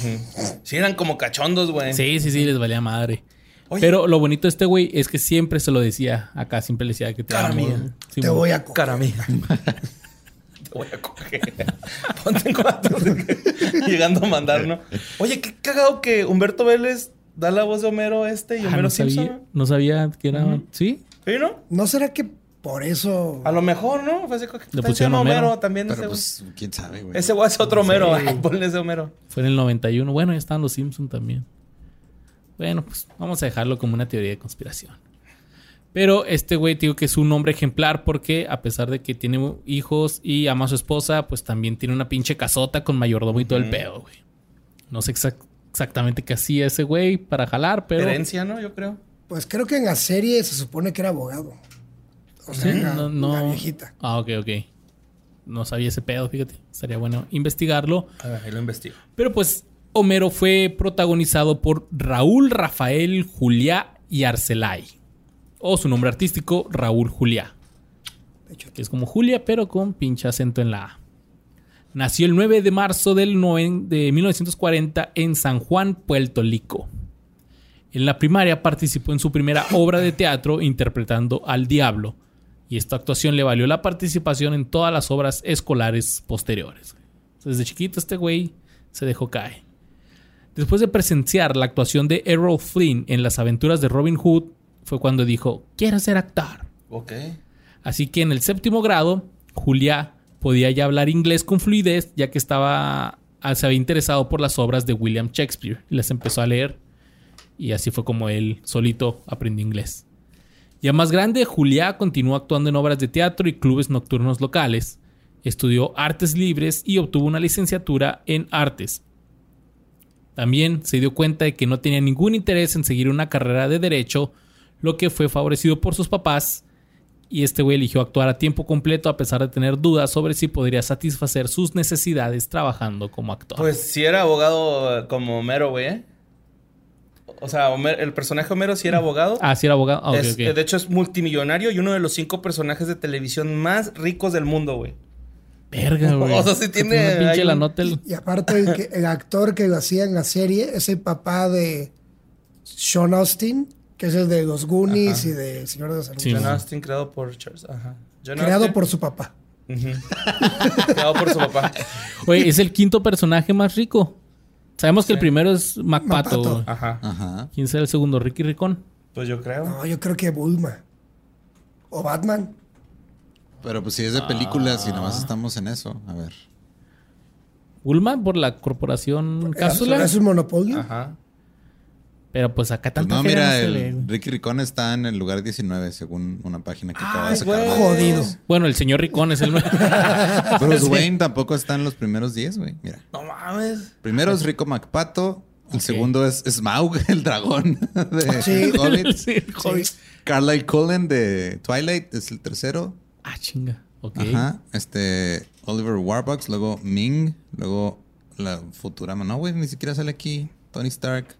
Sí, eran como cachondos, güey. Sí, sí, sí, les valía madre. Oye. Pero lo bonito de este güey es que siempre se lo decía. Acá siempre le decía que te Cara amo. mía. Sí, Te voy a coger. Cara amiga. Te voy a coger. Ponte en cuatro. Llegando a mandar, ¿no? Oye, qué cagado que Humberto Vélez da la voz de Homero este y Ah, Homero no, Simpson. sabía, no sabía que era... Ujú. ¿Sí? ¿Sí, no? ¿No será que por eso... A lo mejor, ¿no? Fue así como que Le se pusieron llama Homero. también ese Pero güey. pues, quién sabe, güey. Ese güey es otro Homero. Sí. Ponle ese Homero. Fue en el 91. Bueno, ya estaban los Simpson también. Bueno, pues vamos a dejarlo como una teoría de conspiración. Pero este güey, digo que es un hombre ejemplar porque a pesar de que tiene hijos y ama a su esposa, pues también tiene una pinche casota con mayordomo y todo el pedo, güey. No sé exac- exactamente qué hacía ese güey para jalar, pero... Herencia, ¿no? Yo creo. Pues creo que en la serie se supone que era abogado. O sea, Sí, la, no, no. la viejita. Ah, ok, ok. No sabía ese pedo, fíjate. Estaría bueno investigarlo. A ver, ahí lo investigo. Pero pues Homero fue protagonizado por Raúl Rafael Juliá y Arcelay. O su nombre artístico, Raúl Juliá. Que es como Julia, pero con pinche acento en la A. Nació el 9 de marzo del de 1940 en San Juan, Puerto Rico. En la primaria participó en su primera obra de teatro interpretando al diablo. Y esta actuación le valió la participación en todas las obras escolares posteriores. Desde chiquito este güey se dejó caer. Después de presenciar la actuación de Errol Flynn en las aventuras de Robin Hood, fue cuando dijo, quiero ser actor. Ok. Así que en el séptimo grado, Julia podía ya hablar inglés con fluidez, ya que estaba, ah, se había interesado por las obras de William Shakespeare y las empezó a leer. Y así fue como él solito aprendió inglés. Ya más grande, Julia continuó actuando en obras de teatro y clubes nocturnos locales. Estudió artes libres y obtuvo una licenciatura en artes. También se dio cuenta de que no tenía ningún interés en seguir una carrera de derecho, lo que fue favorecido por sus papás, y este güey eligió actuar a tiempo completo a pesar de tener dudas sobre si podría satisfacer sus necesidades trabajando como actor. Pues sí era abogado eh, como Homero, güey. ¿eh? O sea, el personaje Homero sí era abogado. ah, sí era abogado. Ah, ok, Es- ok. eh, De hecho, es multimillonario y uno de los cinco personajes de televisión más ricos del mundo, güey. Verga, güey. O sea, sí tiene pinche la nota el- Y aparte, el, que- el actor que lo hacía en la serie es el papá de Sean Austin, que es el de los Goonies y de Señor de los Anillos. Sí, man. Austin, creado por Charles. Ajá. John Creado Austin, por su papá. creado por su papá. Oye, es el quinto personaje más rico. Sabemos que el primero es MacPato. Ajá. Ajá. ¿Quién será el segundo? Ricky Ricón. Pues yo creo. No, yo creo que Bulma. O Batman. Pero pues si es de películas y Ah. nomás estamos en eso. A ver. Ulma por la corporación Cápsula. Es un monopolio. Ajá. Pero pues acá Pues no, mira, el. Ricky Ricón está en el lugar 19, según una página que acaba de sacar. güey. Jodido. Bueno, el señor Ricón es el... Bruce Wayne tampoco está en los primeros 10, güey. Mira. No mames. Primero es Rico MacPato. El segundo es Smaug, el dragón de Sí. Hobbit. Sí, Hobbit. Carlyle Cullen de Twilight es el tercero. Ah, chinga. Ok. Ajá. Este, Oliver Warbucks, luego Ming, luego la Futurama. No, güey, ni siquiera sale aquí. Tony Stark.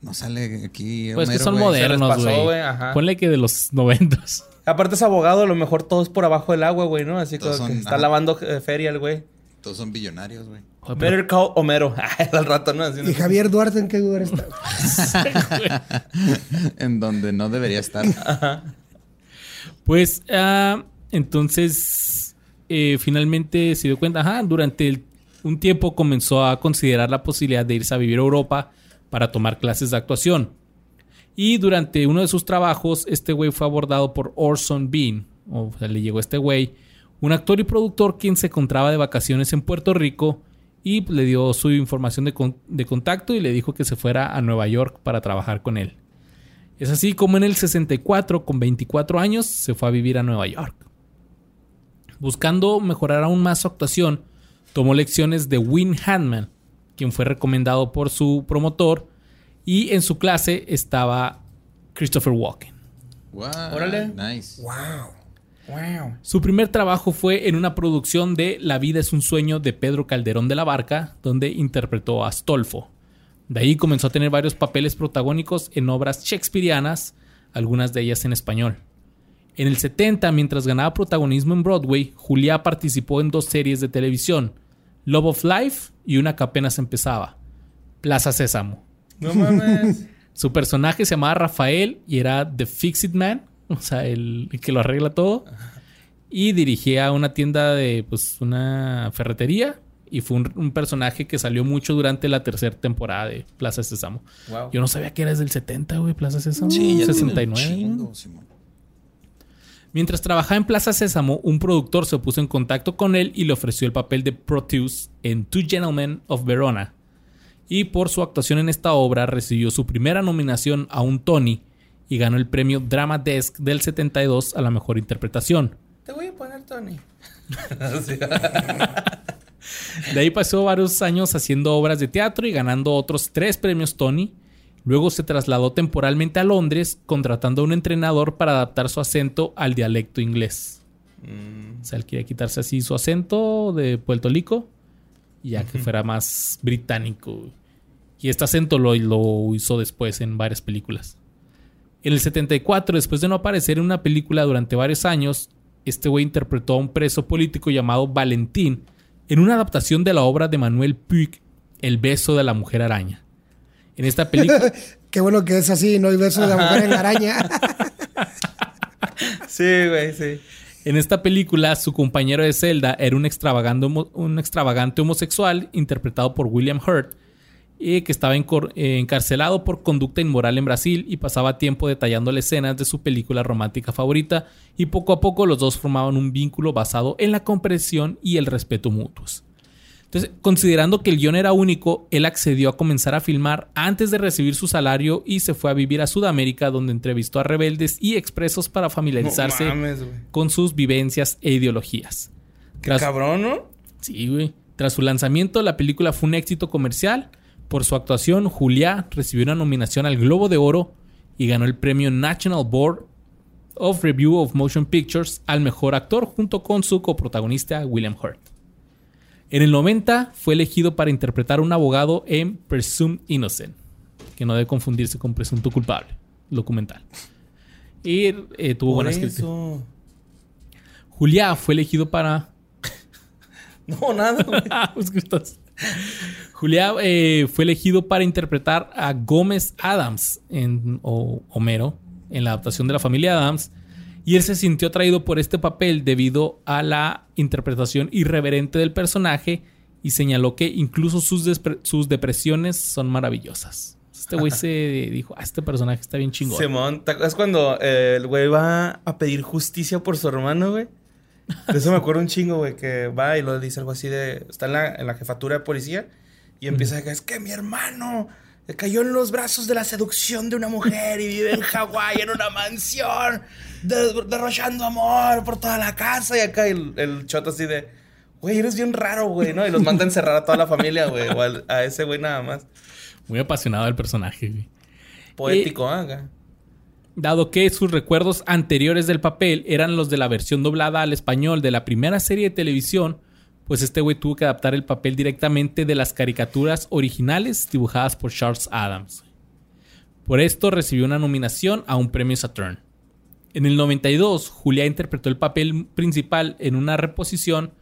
No sale aquí. Pues que son modernos, güey. ajá. Ponle que de los noventas. Aparte es abogado, a lo mejor todo es por abajo del agua, güey, ¿no? Así como que está ajá. lavando eh, feria el güey. Todos son billonarios, güey. Pero- Better Call Homero. Ay, al rato, ¿no? Así, ¿no? ¿Y Javier Duarte en qué lugar está? en donde no debería estar. Pues, ah, entonces, eh, finalmente se dio cuenta, ajá, durante un tiempo comenzó a considerar la posibilidad de irse a vivir a Europa para tomar clases de actuación. Y durante uno de sus trabajos, este güey fue abordado por Orson Bean, o sea, le llegó este güey, un actor y productor quien se encontraba de vacaciones en Puerto Rico y le dio su información de, de contacto y le dijo que se fuera a Nueva York para trabajar con él. Es así como en el 64, con 24 años, se fue a vivir a Nueva York. Buscando mejorar aún más su actuación, tomó lecciones de Win Handman, quien fue recomendado por su promotor, y en su clase estaba Christopher Walken. Wow, Órale. Nice. ¡Wow! Wow. Su primer trabajo fue en una producción de La vida es un sueño de Pedro Calderón de la Barca, donde interpretó a Astolfo. De ahí comenzó a tener varios papeles protagónicos en obras shakespearianas, algunas de ellas en español. En el 70, mientras ganaba protagonismo en Broadway, Julia participó en dos series de televisión, Love of Life y una que apenas empezaba, Plaza Sésamo. No mames. Su personaje se llamaba Rafael y era The Fix-It Man, o sea, el que lo arregla todo. Y dirigía una tienda de, pues, una ferretería. Y fue un, un personaje que salió mucho durante la tercera temporada de Plaza Sésamo. Wow. Yo no sabía que era desde el 70, güey, Plaza Sésamo. Sí, ya tiene un 69. chingo, Simón. Mientras trabajaba en Plaza Sésamo, un productor se puso en contacto con él y le ofreció el papel de Proteus en Two Gentlemen of Verona. Y por su actuación en esta obra recibió su primera nominación a un Tony y ganó el premio Drama Desk del 72 a la mejor interpretación. Te voy a poner Tony. De ahí pasó varios años haciendo obras de teatro y ganando otros tres premios Tony. Luego se trasladó temporalmente a Londres, contratando a un entrenador para adaptar su acento al dialecto inglés. O sea, él quería quitarse así su acento de Puerto Rico ya que fuera más británico. Y este acento lo, lo hizo después en varias películas. En el 74, después de no aparecer en una película durante varios años, este güey interpretó a un preso político llamado Valentín en una adaptación de la obra de Manuel Puig, El beso de la mujer araña. En esta película... Qué bueno que es así, no hay beso de la mujer en la araña. Sí, güey, sí. En esta película, su compañero de celda era un extravagante, homo- un extravagante homosexual interpretado por William Hurt, eh, que estaba eh, encarcelado por conducta inmoral en Brasil y pasaba tiempo detallándole escenas de su película romántica favorita y poco a poco los dos formaban un vínculo basado en la comprensión y el respeto mutuos. Entonces, considerando que el guion era único, él accedió a comenzar a filmar antes de recibir su salario y se fue a vivir a Sudamérica donde entrevistó a rebeldes y expresos para familiarizarse No mames, güey. con sus vivencias e ideologías. Qué Tras, cabrón, ¿no? sí, güey. Tras su lanzamiento, la película fue un éxito comercial. Por su actuación, Julia recibió una nominación al Globo de Oro y ganó el premio National Board of Review of Motion Pictures al mejor actor junto con su coprotagonista William Hurt. En el 90 fue elegido para interpretar a un abogado en Presumed Innocent, que no debe confundirse con Presunto Culpable, documental. Y eh, tuvo Por buenas críticas. Julia fue elegido para No, nada. Ah, pues Julia eh, fue elegido para interpretar a Gómez Adams en, o Homero en la adaptación de la familia Adams y él se sintió atraído por este papel debido a la interpretación irreverente del personaje y señaló que incluso sus, sus depresiones son maravillosas. Este güey se dijo, ah, este personaje está bien chingón. Simón, ¿te acuerdas cuando eh, el güey va a pedir justicia por su hermano, güey? De eso me acuerdo un chingo, güey, que va y lo dice algo así de... Está en la, en la jefatura de policía y empieza a decir, es que mi hermano cayó en los brazos de la seducción de una mujer y vive en Hawái en una mansión, de- derrochando amor por toda la casa. Y acá el, el choto así de, güey, eres bien raro, güey, ¿no? Y los manda a encerrar a toda la familia, güey, o a ese güey nada más. Muy apasionado del personaje, güey. Poético, ¿ah? acá. dado que sus recuerdos anteriores del papel eran los de la versión doblada al español de la primera serie de televisión, pues este güey tuvo que adaptar el papel directamente de las caricaturas originales dibujadas por Charles Adams. Por esto recibió una nominación a un premio Saturn. En el 92, Julia interpretó el papel principal en una reposición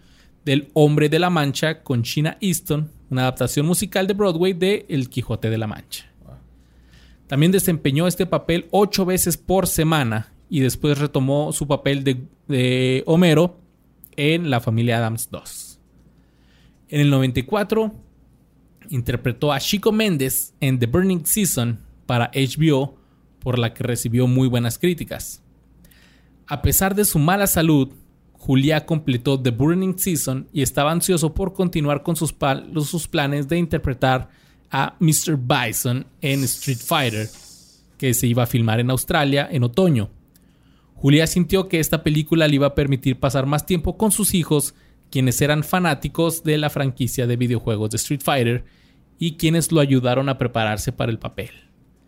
del Hombre de la Mancha con China Easton, una adaptación musical de Broadway de El Quijote de la Mancha. También desempeñó este papel ocho veces por semana y después retomó su papel de, de Homero en La familia Adams 2. En el 94 interpretó a Chico Méndez en The Burning Season para HBO, por la que recibió muy buenas críticas. A pesar de su mala salud, Julia completó The Burning Season y estaba ansioso por continuar con sus, sus planes de interpretar a Mr. Bison en Street Fighter, que se iba a filmar en Australia en otoño. Julia sintió que esta película le iba a permitir pasar más tiempo con sus hijos, quienes eran fanáticos de la franquicia de videojuegos de Street Fighter y quienes lo ayudaron a prepararse para el papel.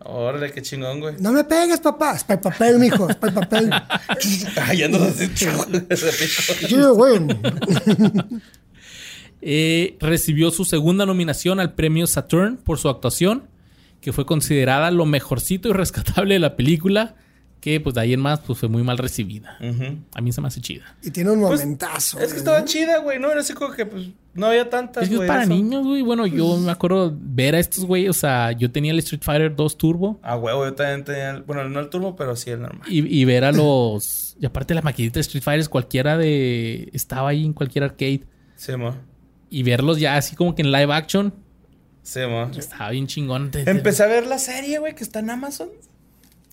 Órale, qué chingón, güey. No me pegues, papá. Es para el papel, mijo. Es para el papel. Ay, andas así. Sí, güey. Eh, recibió su segunda nominación al premio Saturn por su actuación, que fue considerada lo mejorcito y rescatable de la película, que pues de ahí en más pues, fue muy mal recibida. A mí se me hace chida. Y tiene un Pues, momentazo. Es que güey. estaba chida, güey, ¿no? Era así como que, pues, no había tantas, Es que es güey. para eso. niños, güey. Bueno, yo me acuerdo ver a estos güeyes, o sea, yo tenía el Street Fighter 2 Turbo Ah, huevo, yo también tenía, el- bueno, no el turbo, pero sí el normal. y, y ver a los... Y aparte la maquinita de Street Fighter, cualquiera de... Estaba ahí en cualquier arcade. Sí, mo. Y verlos ya así como que en live action, Sí, mo. estaba bien chingón. Empecé a ver la serie, güey, que está en Amazon.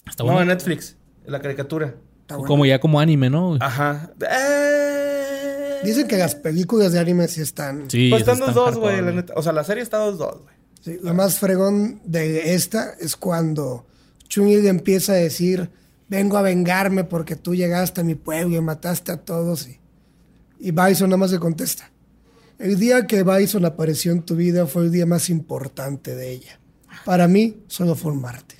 Está No, bueno. en Netflix. La caricatura. Está bueno. Como ya como anime, ¿no? Ajá. Eh... Dicen que las películas de anime sí están. Sí, Pues están esas dos, dos, hardcore, güey, la neta. O sea, la serie está dos, dos, güey. Sí, lo más fregón de esta es cuando Chun-Li empieza a decir: Vengo a vengarme porque tú llegaste a mi pueblo y mataste a todos. Y, y Bison nada más le contesta: El día que Bison apareció en tu vida fue el día más importante de ella. Para mí, solo fue un martes.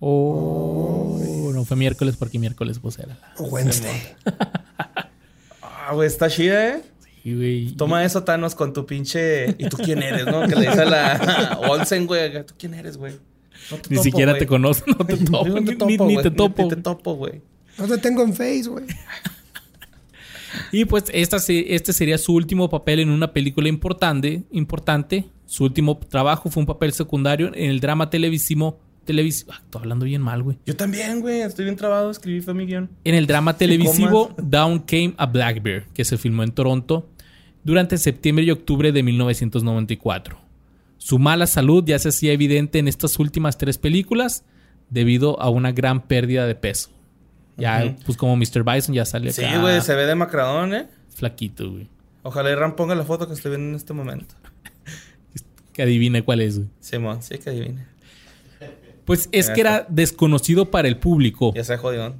Oh, no fue miércoles porque miércoles pues era la... Wednesday. Ah, güey, está chida, ¿eh? Sí, güey. Toma eso, Thanos, con tu pinche... ¿Y tú quién eres, no? Que le dice a la Olsen, güey. ¿Tú quién eres, güey? No te Ni topo, siquiera güey. te conozco, no te topo, No ni, te ni- topo, ni güey. te topo. Ni te topo, güey. No te tengo en Face, güey. Y pues esta, este sería su último papel en una película importante, importante. Su último trabajo fue un papel secundario en el drama televisivo... televisivo ah, estoy hablando bien mal, güey. Yo también, güey. Estoy bien trabado. Escribí fue mi guion. En el drama televisivo. Down Came a Black Bear, que se filmó en Toronto durante septiembre y octubre de 1994. Su mala salud ya se hacía evidente en estas últimas tres películas debido a una gran pérdida de peso. Ya, pues como Mr. Bison ya sale Sí, güey. Se ve demacradón, ¿eh? flaquito, güey. Ojalá Ram ponga la foto que estoy viendo en este momento. Que adivine cuál es, güey. Simón, sí que adivine. Pues es que era desconocido para el público, Ya se jodió.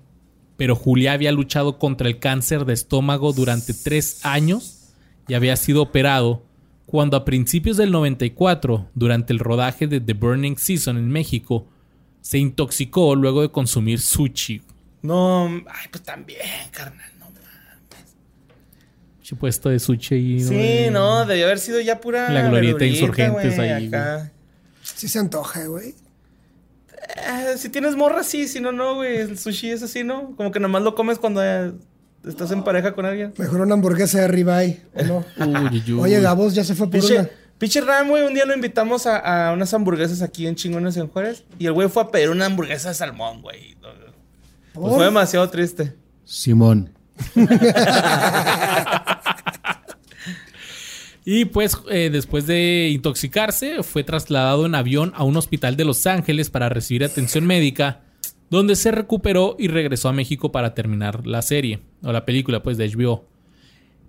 pero Julia había luchado contra el cáncer de estómago durante tres años y había sido operado cuando a principios del 94, durante el rodaje de The Burning Season en México, se intoxicó luego de consumir sushi. No, ay, pues también, carnal, no mames. Che puesto de sushi y Sí, no, debió haber sido ya pura. La glorieta verdurita, Insurgentes ahí, acá. Sí se antoja, güey. Eh, si tienes morra, sí, si no, no, güey. El sushi es así, ¿no? Como que nomás lo comes cuando eh, estás en pareja con alguien. Mejor una hamburguesa de ribeye, ¿o no? Uy, uy. Oye, Gabos ya se fue por una. Pinche, Ram, güey, un día lo invitamos a, a unas hamburguesas aquí en Chingones en Juárez. Y el güey fue a pedir una hamburguesa de salmón, güey. Pues fue demasiado triste. Simón. Y pues eh, después de intoxicarse fue trasladado en avión a un hospital de Los Ángeles para recibir atención médica, donde se recuperó y regresó a México para terminar la serie, o la película pues de HBO.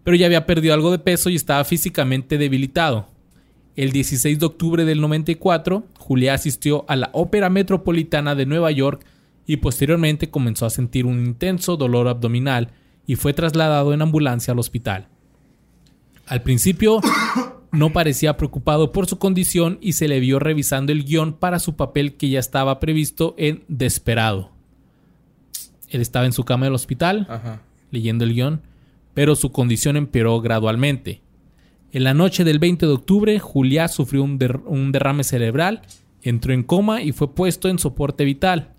Pero ya había perdido algo de peso y estaba físicamente debilitado. El 16 de octubre del 94, Julia asistió a la Ópera Metropolitana de Nueva York y posteriormente comenzó a sentir un intenso dolor abdominal y fue trasladado en ambulancia al hospital. Al principio no parecía preocupado por su condición y se le vio revisando el guion para su papel que ya estaba previsto en Desperado. Él estaba en su cama del hospital Ajá. leyendo el guion, pero su condición empeoró gradualmente. En la noche del 20 de octubre, Juliá sufrió un, der- un derrame cerebral, entró en coma y fue puesto en soporte vital.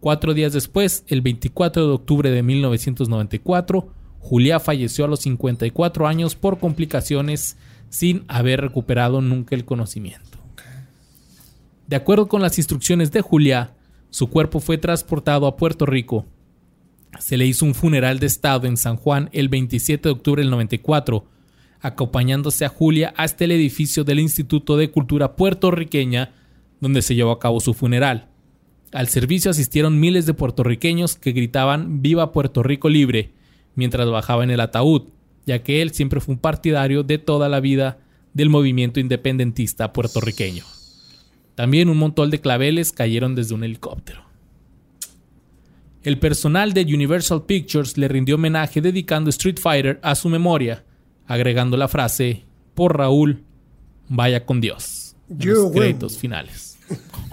Cuatro días después, el 24 de octubre de 1994, Juliá falleció a los 54 años por complicaciones sin haber recuperado nunca el conocimiento. De acuerdo con las instrucciones de Juliá, su cuerpo fue transportado a Puerto Rico. Se le hizo un funeral de estado en San Juan el 27 de octubre del 94, acompañándose a Julia hasta el edificio del Instituto de Cultura puertorriqueña, donde se llevó a cabo su funeral. Al servicio asistieron miles de puertorriqueños que gritaban Viva Puerto Rico libre mientras bajaba en el ataúd, ya que él siempre fue un partidario de toda la vida del movimiento independentista puertorriqueño. También un montón de claveles cayeron desde un helicóptero. El personal de Universal Pictures le rindió homenaje dedicando Street Fighter a su memoria, agregando la frase por Raúl, vaya con Dios. en los win. créditos finales.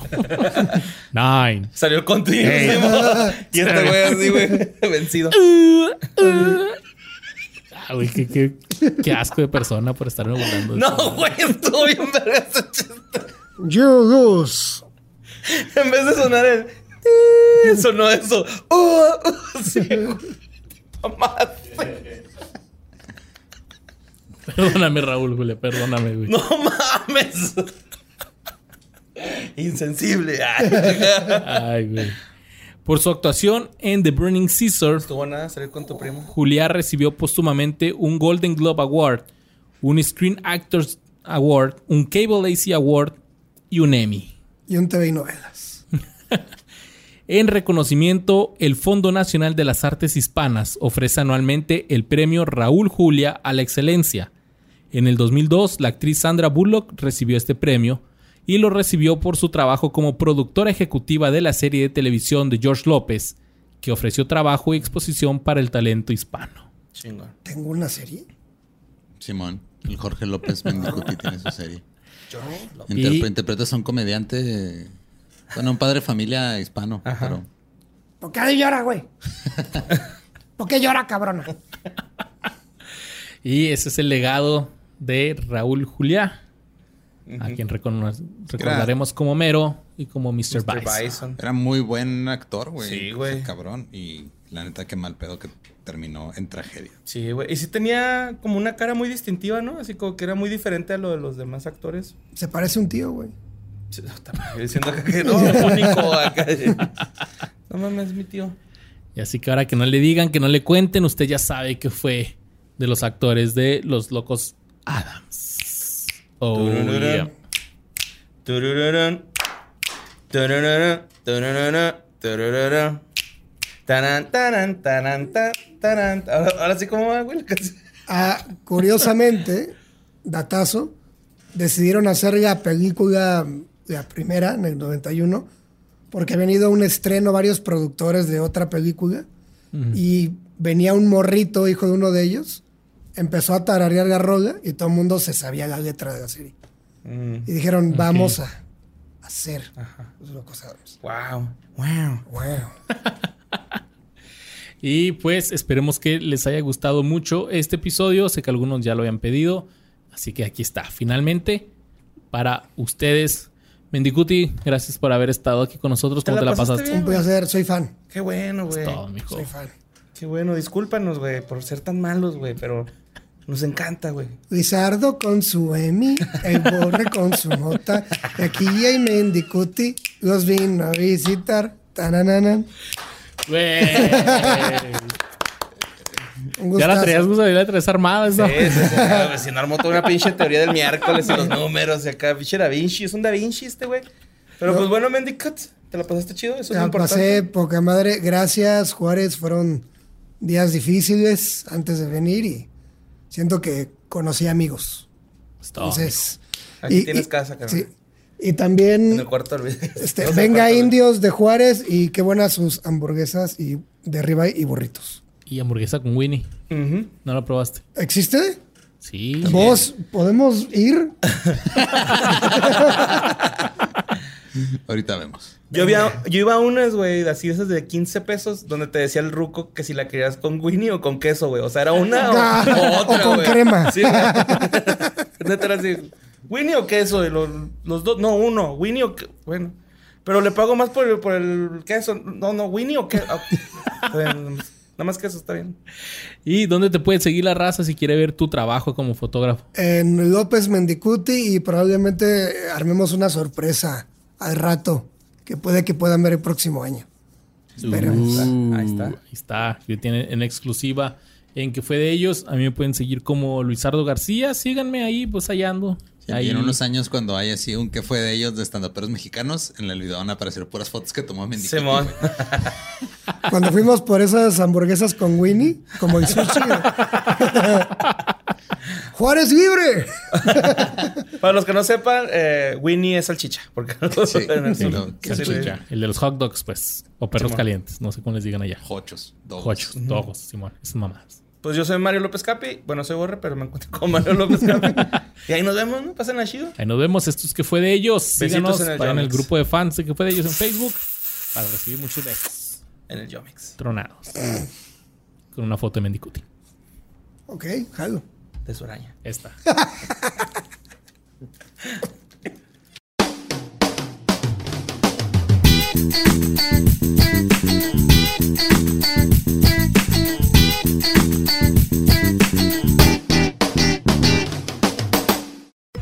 Nine. Salió el continuo. y este güey así, güey, vencido. Ah, güey, qué, qué- qué asco de persona por estarme burlando. No, eso. güey, estuvo bien verga ese chiste. You lose. En vez de sonar el... Sonó eso. Uh, uh, sí. Perdóname, Raúl, güey, perdóname, güey. No mames. Insensible. Ay. Ay, güey. Por su actuación en The Burning Scissor, Estuvo nada salir con tu primo. Julia recibió póstumamente un Golden Globe Award, un Screen Actors Award, un Cable AC Award y un Emmy. Y un TV y novelas. En reconocimiento, el Fondo Nacional de las Artes Hispanas ofrece anualmente el premio Raúl Julia a la excelencia. En el 2002, la actriz Sandra Bullock recibió este premio y lo recibió por su trabajo como productora ejecutiva de la serie de televisión de George López, que ofreció trabajo y exposición para el talento hispano. Tengo una serie. Simón, el Jorge López Mendicuti tiene su serie. Y- Interpre- Interpreta a un comediante, bueno, un padre de familia hispano, pero ¿Por qué llora, güey? ¿Por qué llora, cabrona? Y ese es el legado de Raúl Juliá, a quien recono- recordaremos como Mero y como Mr. Mr. Bison. Bison. era muy buen actor, güey. Sí, güey. Cabrón. Y la neta, qué mal pedo que terminó en tragedia. Sí, güey. Y sí tenía como una cara muy distintiva, ¿no? Así como que era muy diferente a lo de los demás actores. Se parece un tío, güey. Diciendo que no, único acá. No mames, mi tío. Y así que ahora que no le digan, que no le cuenten, usted ya sabe que fue de los actores de Los Locos Adams. Oh, Turururun. yeah. Turururun. Turururun. Turururun. Turururun. Taran, taran, taran, ta, taran. Ahora, ahora sí, ¿cómo va, güey? la canción? Ah, curiosamente, datazo, decidieron hacer la película, la primera, en el 91, porque habían ido a un estreno varios productores de otra película y venía un morrito, hijo de uno de ellos, empezó a tararear la rola y todo el mundo se sabía la letra de la serie. Mm, Y dijeron, vamos a hacer los locos Adams. Wow. Wow. Wow. Y pues esperemos que les haya gustado mucho este episodio. Sé que algunos ya lo habían pedido. Así que aquí está. Finalmente, para ustedes. Mendicuti, gracias por haber estado aquí con nosotros. ¿Te ¿Cómo te la la pasaste bien? Un placer, soy fan. Qué bueno, güey. Soy fan. Qué bueno. Discúlpanos, güey, por ser tan malos, güey, pero nos encanta, güey. Lizardo con su Emi, el borre con su nota. Y aquí y Mendicuti los vino a visitar. Tanananan. Güey. Un ya la traías, Gus, ya la traías armada. esa. Sí, sí, sí, Si no armó toda una pinche teoría del miércoles y los números y acá, pinche Da Vinci. Es un Da Vinci este, güey. Pero pues bueno, Mendicut, ¿te la pasaste chido? Eso es importante. pasé poca madre. Gracias, Juárez. Fueron días difíciles antes de venir y siento que conocí amigos. Entonces. Aquí tienes casa, carnal. Sí. Y En también, el cuarto este, venga cuarto- indios de Juárez y qué buenas sus hamburguesas y de ribeye y burritos. Y hamburguesa con Winnie. ¿No la probaste? ¿Existe? Sí. ¿Vos podemos ir? Ahorita vemos. Yo, había, yo iba a unas, güey, así esas de 15 pesos, donde te decía el ruco que si la querías con Winnie o con queso, güey. O sea, era una o, Ah, o otra, o con güey. crema. Sí, güey. Neta era así, Winnie o queso, y los, los dos, no, uno, Winnie o que- bueno. Pero le pago más por el, por el queso. No, no, Winnie o queso. Nada más queso está bien. ¿Y dónde te puede seguir la raza si quiere ver tu trabajo como fotógrafo? En López Mendicuti y probablemente armemos una sorpresa al rato que puede que puedan ver el próximo año. Esperemos. Ahí está. Ahí está. Que tiene en exclusiva en que fue de ellos. A mí me pueden seguir como Luisardo García. Síganme ahí, pues allá ando. Y Ahí. en unos años, cuando haya así un que fue de ellos de estandaperos mexicanos, en el video van a aparecer puras fotos que tomó Mendicuti. Simón. Cuando fuimos por esas hamburguesas con Winnie, como el sushi. ¡Juárez libre! Para los que no sepan, eh, Winnie es salchicha. Porque Sí, en el sí, Salchicha. sí. El de los hot dogs, pues. O perros Simón. calientes. No sé cómo les digan allá. Jochos. dogos. Cochos, dogos, Simón. Esas mamadas. Pues yo soy Mario López Capi. Bueno, soy Borre, pero me encuentro con Mario López Capi. y ahí nos vemos, ¿no? Pasen a chido. Ahí nos vemos. Esto es que fue de ellos. Besitos Síganos en el al Yonex. grupo de fans que fue de ellos en Facebook para recibir muchos besos En el Yomix. tronados. Con una foto de Mendicuti. Ok, jalo. De su araña. Esta.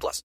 plus.